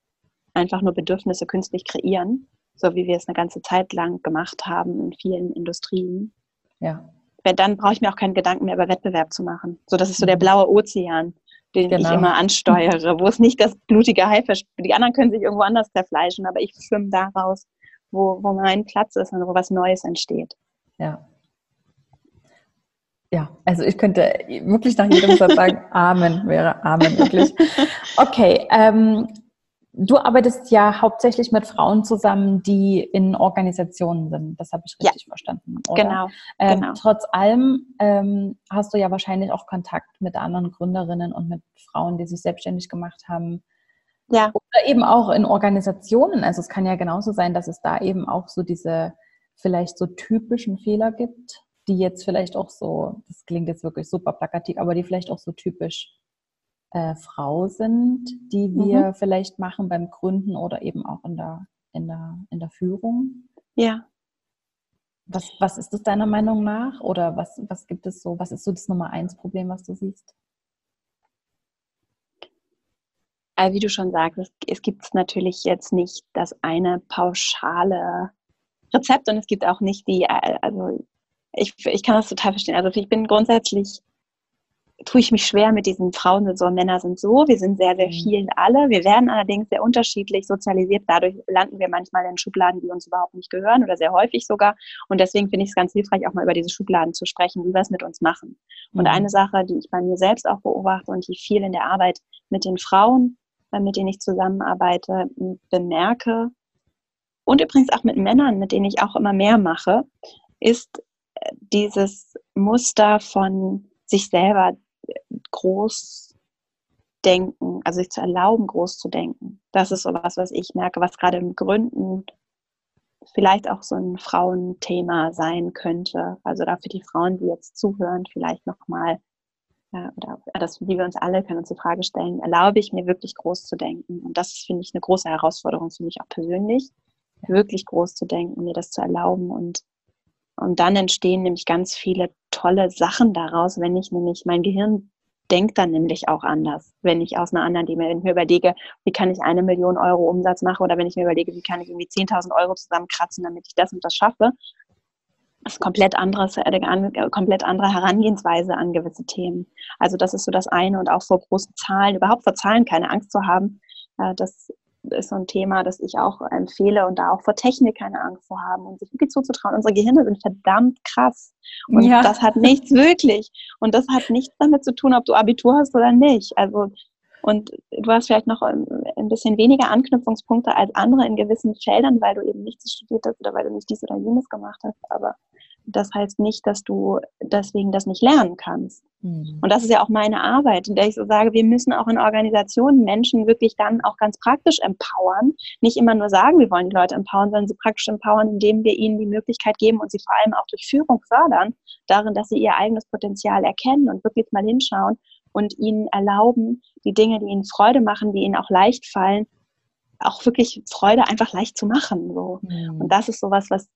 einfach nur Bedürfnisse künstlich kreieren, so wie wir es eine ganze Zeit lang gemacht haben in vielen Industrien. Ja. Dann brauche ich mir auch keinen Gedanken mehr über Wettbewerb zu machen. So, das ist so der mhm. blaue Ozean, den genau. ich immer ansteuere, wo es nicht das blutige Haifisch, die anderen können sich irgendwo anders zerfleischen, aber ich schwimme daraus wo, wo mein Platz ist und wo was Neues entsteht. Ja. Ja, also ich könnte wirklich nach jedem Satz sagen, <laughs> Amen wäre Amen, wirklich. Okay, ähm, du arbeitest ja hauptsächlich mit Frauen zusammen, die in Organisationen sind. Das habe ich richtig ja. verstanden. Oder? Genau, ähm, genau. Trotz allem ähm, hast du ja wahrscheinlich auch Kontakt mit anderen Gründerinnen und mit Frauen, die sich selbstständig gemacht haben. Ja. Oder eben auch in Organisationen. Also es kann ja genauso sein, dass es da eben auch so diese vielleicht so typischen Fehler gibt, die jetzt vielleicht auch so, das klingt jetzt wirklich super plakativ, aber die vielleicht auch so typisch äh, Frau sind, die wir mhm. vielleicht machen beim Gründen oder eben auch in der, in der, in der Führung? Ja. Was, was ist das deiner Meinung nach? Oder was, was gibt es so, was ist so das Nummer eins Problem, was du siehst? Also wie du schon sagst, es, gibt natürlich jetzt nicht das eine pauschale Rezept und es gibt auch nicht die, äh, also ich, ich kann das total verstehen. Also ich bin grundsätzlich tue ich mich schwer mit diesen Frauen sind so, Männer sind so. Wir sind sehr, sehr mhm. vielen alle. Wir werden allerdings sehr unterschiedlich sozialisiert. Dadurch landen wir manchmal in Schubladen, die uns überhaupt nicht gehören oder sehr häufig sogar. Und deswegen finde ich es ganz hilfreich, auch mal über diese Schubladen zu sprechen, wie wir es mit uns machen. Und mhm. eine Sache, die ich bei mir selbst auch beobachte und die viel in der Arbeit mit den Frauen, mit denen ich zusammenarbeite, bemerke, und übrigens auch mit Männern, mit denen ich auch immer mehr mache, ist äh, dieses Muster von sich selber groß denken, also sich zu erlauben, groß zu denken. Das ist so was, was ich merke, was gerade im Gründen vielleicht auch so ein Frauenthema sein könnte. Also da für die Frauen, die jetzt zuhören, vielleicht nochmal, ja, oder das, wie wir uns alle können uns die Frage stellen, erlaube ich mir wirklich groß zu denken? Und das finde ich eine große Herausforderung für mich auch persönlich, wirklich groß zu denken, mir das zu erlauben und und dann entstehen nämlich ganz viele tolle Sachen daraus, wenn ich nämlich mein Gehirn denkt dann nämlich auch anders, wenn ich aus einer anderen Dimension mir überlege, wie kann ich eine Million Euro Umsatz machen oder wenn ich mir überlege, wie kann ich irgendwie 10.000 Euro zusammenkratzen, damit ich das und das schaffe. Das ist komplett anderes, äh, komplett andere Herangehensweise an gewisse Themen. Also das ist so das eine und auch vor großen Zahlen, überhaupt vor Zahlen keine Angst zu haben. Äh, das ist so ein Thema, das ich auch empfehle und da auch vor Technik keine Angst zu haben und sich wirklich zuzutrauen. Unsere Gehirne sind verdammt krass und ja. das hat nichts <laughs> wirklich und das hat nichts damit zu tun, ob du Abitur hast oder nicht. Also und du hast vielleicht noch ein bisschen weniger Anknüpfungspunkte als andere in gewissen Feldern, weil du eben nichts studiert hast oder weil du nicht dies oder jenes gemacht hast. Aber das heißt nicht, dass du deswegen das nicht lernen kannst. Mhm. Und das ist ja auch meine Arbeit, in der ich so sage, wir müssen auch in Organisationen Menschen wirklich dann auch ganz praktisch empowern. Nicht immer nur sagen, wir wollen die Leute empowern, sondern sie praktisch empowern, indem wir ihnen die Möglichkeit geben und sie vor allem auch durch Führung fördern, darin, dass sie ihr eigenes Potenzial erkennen und wirklich mal hinschauen und ihnen erlauben, die Dinge, die ihnen Freude machen, die ihnen auch leicht fallen, auch wirklich Freude einfach leicht zu machen. So. Mhm. Und das ist sowas, was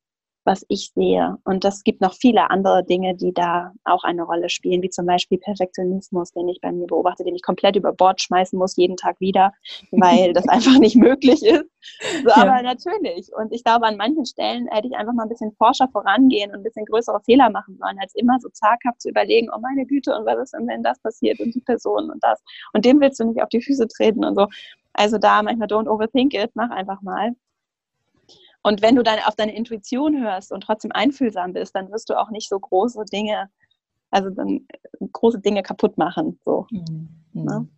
was ich sehe. Und es gibt noch viele andere Dinge, die da auch eine Rolle spielen, wie zum Beispiel Perfektionismus, den ich bei mir beobachte, den ich komplett über Bord schmeißen muss, jeden Tag wieder, weil <laughs> das einfach nicht möglich ist. So, aber ja. natürlich. Und ich glaube, an manchen Stellen hätte ich einfach mal ein bisschen forscher vorangehen und ein bisschen größere Fehler machen sollen, als immer so zaghaft zu überlegen, oh meine Güte, und was ist denn, wenn das passiert und die Person und das. Und dem willst du nicht auf die Füße treten und so. Also da manchmal don't overthink it, mach einfach mal. Und wenn du dann auf deine Intuition hörst und trotzdem einfühlsam bist, dann wirst du auch nicht so große Dinge, also dann große Dinge kaputt machen. So. Mhm. Ne?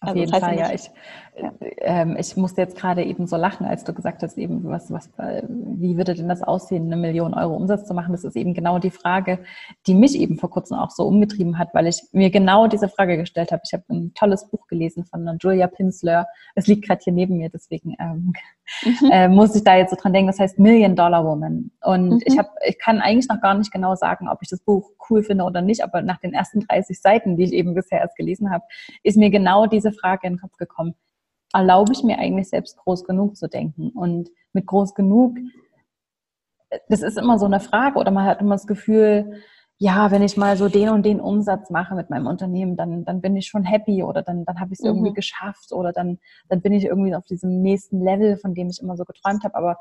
Auf also jeden das heißt Fall, ja. Ich, ja. Ähm, ich musste jetzt gerade eben so lachen, als du gesagt hast, eben, was, was, wie würde denn das aussehen, eine Million Euro Umsatz zu machen? Das ist eben genau die Frage, die mich eben vor kurzem auch so umgetrieben hat, weil ich mir genau diese Frage gestellt habe. Ich habe ein tolles Buch gelesen von Julia Pinsler. Es liegt gerade hier neben mir, deswegen ähm, mhm. äh, muss ich da jetzt so dran denken. Das heißt Million Dollar Woman. Und mhm. ich habe, ich kann eigentlich noch gar nicht genau sagen, ob ich das Buch cool finde oder nicht, aber nach den ersten 30 Seiten, die ich eben bisher erst gelesen habe, ist mir genau diese Frage in den Kopf gekommen. Erlaube ich mir eigentlich selbst groß genug zu denken? Und mit groß genug, das ist immer so eine Frage oder man hat immer das Gefühl, ja, wenn ich mal so den und den Umsatz mache mit meinem Unternehmen, dann, dann bin ich schon happy oder dann, dann habe ich es mhm. irgendwie geschafft oder dann, dann bin ich irgendwie auf diesem nächsten Level, von dem ich immer so geträumt habe. Aber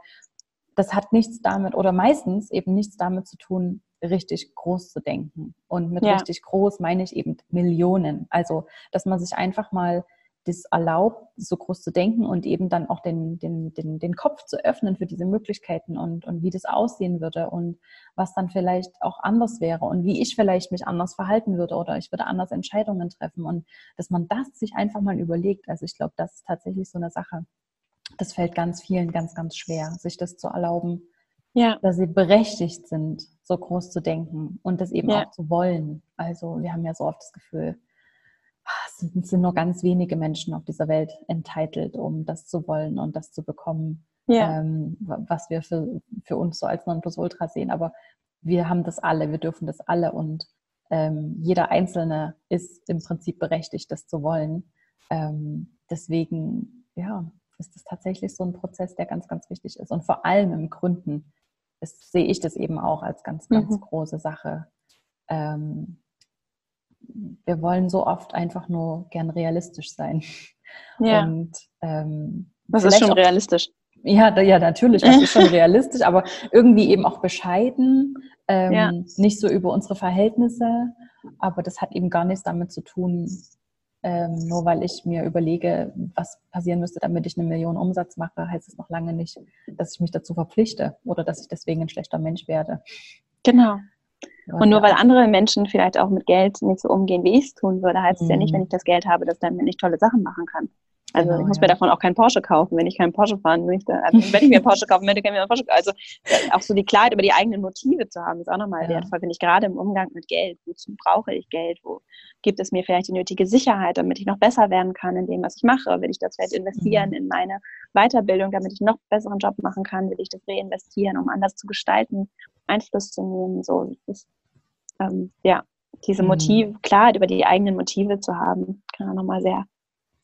das hat nichts damit oder meistens eben nichts damit zu tun, richtig groß zu denken. Und mit ja. richtig groß meine ich eben Millionen. Also, dass man sich einfach mal das erlaubt, so groß zu denken und eben dann auch den, den, den, den Kopf zu öffnen für diese Möglichkeiten und, und wie das aussehen würde und was dann vielleicht auch anders wäre und wie ich vielleicht mich anders verhalten würde oder ich würde anders Entscheidungen treffen und dass man das sich einfach mal überlegt. Also ich glaube, das ist tatsächlich so eine Sache. Das fällt ganz vielen ganz, ganz schwer, sich das zu erlauben, ja. dass sie berechtigt sind, so groß zu denken und das eben ja. auch zu wollen. Also wir haben ja so oft das Gefühl, ah, es sind, sind nur ganz wenige Menschen auf dieser Welt entitled, um das zu wollen und das zu bekommen, ja. ähm, was wir für, für uns so als Nonplusultra sehen. Aber wir haben das alle, wir dürfen das alle und ähm, jeder Einzelne ist im Prinzip berechtigt, das zu wollen. Ähm, deswegen, ja, ist das tatsächlich so ein Prozess, der ganz, ganz wichtig ist. Und vor allem im Gründen ist, sehe ich das eben auch als ganz, ganz mhm. große Sache. Ähm, wir wollen so oft einfach nur gern realistisch sein. Ja. Und ähm, das ist schon auch, realistisch. Ja, da, ja, natürlich, das ist schon <laughs> realistisch, aber irgendwie eben auch bescheiden, ähm, ja. nicht so über unsere Verhältnisse, aber das hat eben gar nichts damit zu tun, ähm, nur weil ich mir überlege, was passieren müsste, damit ich eine Million Umsatz mache, heißt es noch lange nicht, dass ich mich dazu verpflichte oder dass ich deswegen ein schlechter Mensch werde. Genau. Und nur weil andere Menschen vielleicht auch mit Geld nicht so umgehen, wie ich es tun würde, heißt es ja nicht, mhm. wenn ich das Geld habe, dass dann nicht tolle Sachen machen kann. Also genau, ich muss ja. mir davon auch keinen Porsche kaufen, wenn ich keinen Porsche fahren möchte. Also wenn ich mir einen Porsche kaufen möchte, kann ich mir einen Porsche kaufen. Also auch so die Klarheit über die eigenen Motive zu haben, ist auch nochmal ja. wertvoll, finde ich, gerade im Umgang mit Geld. Wozu brauche ich Geld? Wo gibt es mir vielleicht die nötige Sicherheit, damit ich noch besser werden kann in dem, was ich mache? Will ich das vielleicht investieren mhm. in meine Weiterbildung, damit ich noch besseren Job machen kann? Will ich das reinvestieren, um anders zu gestalten, Einfluss zu nehmen? So, ist, ähm, ja, diese mhm. Motive, mhm. Klarheit über die eigenen Motive zu haben, kann auch nochmal sehr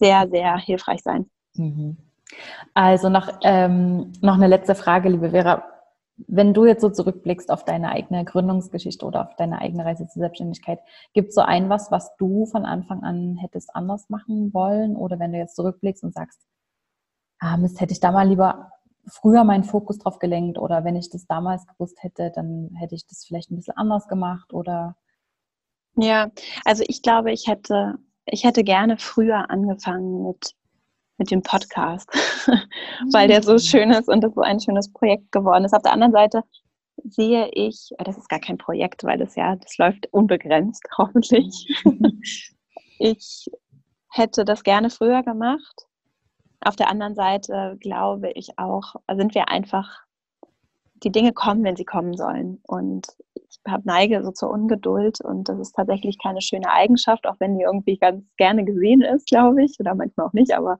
sehr, sehr hilfreich sein. Mhm. Also noch, ähm, noch eine letzte Frage, liebe Vera. Wenn du jetzt so zurückblickst auf deine eigene Gründungsgeschichte oder auf deine eigene Reise zur Selbstständigkeit, gibt es so ein was, was du von Anfang an hättest anders machen wollen? Oder wenn du jetzt zurückblickst und sagst, ah, Mist, hätte ich da mal lieber früher meinen Fokus drauf gelenkt oder wenn ich das damals gewusst hätte, dann hätte ich das vielleicht ein bisschen anders gemacht oder? Ja, also ich glaube, ich hätte ich hätte gerne früher angefangen mit, mit dem Podcast, <laughs> weil der so mm. schön ist und das so ein schönes Projekt geworden ist. Auf der anderen Seite sehe ich, äh, das ist gar kein Projekt, weil das ja, das läuft unbegrenzt, <laughs> hoffentlich. <laughs> ich hätte das gerne früher gemacht. Auf der anderen Seite glaube ich auch, sind wir einfach, die Dinge kommen, wenn sie kommen sollen. Und habe neige so zur Ungeduld und das ist tatsächlich keine schöne Eigenschaft, auch wenn die irgendwie ganz gerne gesehen ist, glaube ich, oder manchmal auch nicht, aber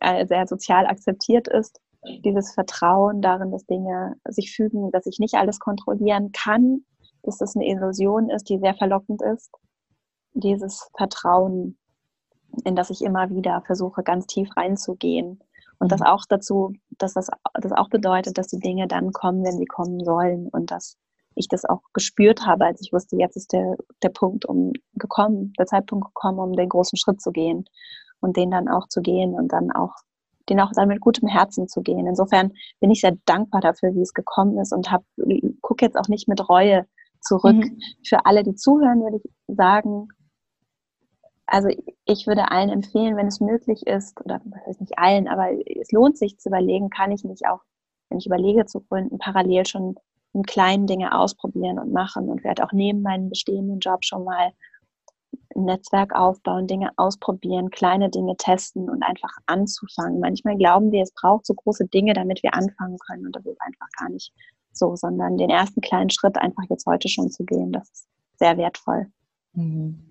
äh, sehr sozial akzeptiert ist. Dieses Vertrauen darin, dass Dinge sich fügen, dass ich nicht alles kontrollieren kann, dass das eine Illusion ist, die sehr verlockend ist. Dieses Vertrauen, in das ich immer wieder versuche, ganz tief reinzugehen. Und das mhm. auch dazu, dass das, das auch bedeutet, dass die Dinge dann kommen, wenn sie kommen sollen und dass ich das auch gespürt habe, als ich wusste, jetzt ist der, der Punkt um gekommen, der Zeitpunkt gekommen, um den großen Schritt zu gehen und den dann auch zu gehen und dann auch den auch dann mit gutem Herzen zu gehen. Insofern bin ich sehr dankbar dafür, wie es gekommen ist und gucke jetzt auch nicht mit Reue zurück. Mhm. Für alle, die zuhören, würde ich sagen, also ich würde allen empfehlen, wenn es möglich ist, oder heißt nicht allen, aber es lohnt sich zu überlegen, kann ich nicht auch, wenn ich überlege zu gründen, parallel schon in kleinen Dinge ausprobieren und machen und werde auch neben meinem bestehenden Job schon mal ein Netzwerk aufbauen, Dinge ausprobieren, kleine Dinge testen und einfach anzufangen. Manchmal glauben wir, es braucht so große Dinge, damit wir anfangen können und das ist einfach gar nicht so, sondern den ersten kleinen Schritt einfach jetzt heute schon zu gehen, das ist sehr wertvoll. Mhm.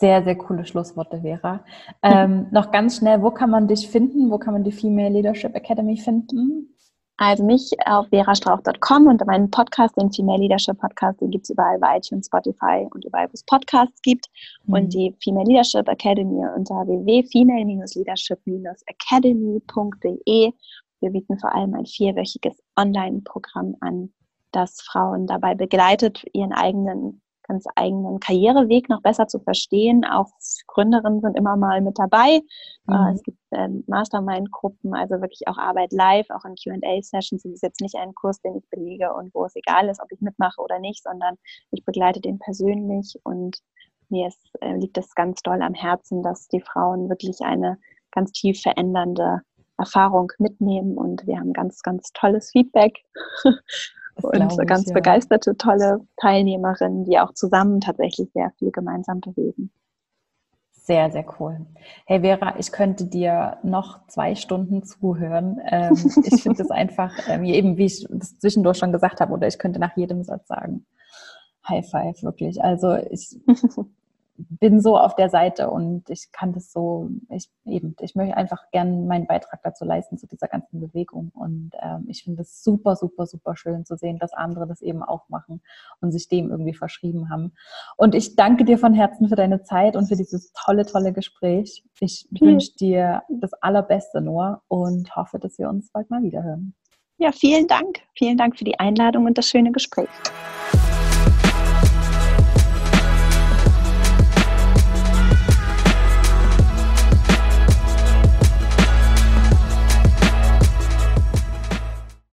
Sehr, sehr coole Schlussworte, Vera. Ähm, noch ganz schnell, wo kann man dich finden? Wo kann man die Female Leadership Academy finden? Also mich auf verastrauch.com und meinen Podcast, den Female Leadership Podcast, den gibt es überall bei iTunes, Spotify und überall, wo es Podcasts gibt. Mhm. Und die Female Leadership Academy unter www.female-leadership-academy.de. Wir bieten vor allem ein vierwöchiges Online-Programm an, das Frauen dabei begleitet, ihren eigenen ganz eigenen Karriereweg noch besser zu verstehen. Auch Gründerinnen sind immer mal mit dabei. Äh, mhm. Es gibt ähm, Mastermind-Gruppen, also wirklich auch Arbeit live, auch in QA-Sessions. Es ist jetzt nicht ein Kurs, den ich belege und wo es egal ist, ob ich mitmache oder nicht, sondern ich begleite den persönlich und mir ist, äh, liegt es ganz doll am Herzen, dass die Frauen wirklich eine ganz tief verändernde Erfahrung mitnehmen und wir haben ganz, ganz tolles Feedback <laughs> und ganz ich, ja. begeisterte, tolle Teilnehmerinnen, die auch zusammen tatsächlich sehr viel gemeinsam bewegen. Sehr, sehr cool. Hey Vera, ich könnte dir noch zwei Stunden zuhören. Ähm, <laughs> ich finde es einfach, ähm, eben wie ich das zwischendurch schon gesagt habe, oder ich könnte nach jedem Satz sagen, High Five, wirklich. Also ich <laughs> bin so auf der Seite und ich kann das so, ich eben, ich möchte einfach gerne meinen Beitrag dazu leisten, zu dieser ganzen Bewegung. Und ähm, ich finde es super, super, super schön zu sehen, dass andere das eben auch machen und sich dem irgendwie verschrieben haben. Und ich danke dir von Herzen für deine Zeit und für dieses tolle, tolle Gespräch. Ich mhm. wünsche dir das Allerbeste nur und hoffe, dass wir uns bald mal wieder hören. Ja, vielen Dank. Vielen Dank für die Einladung und das schöne Gespräch.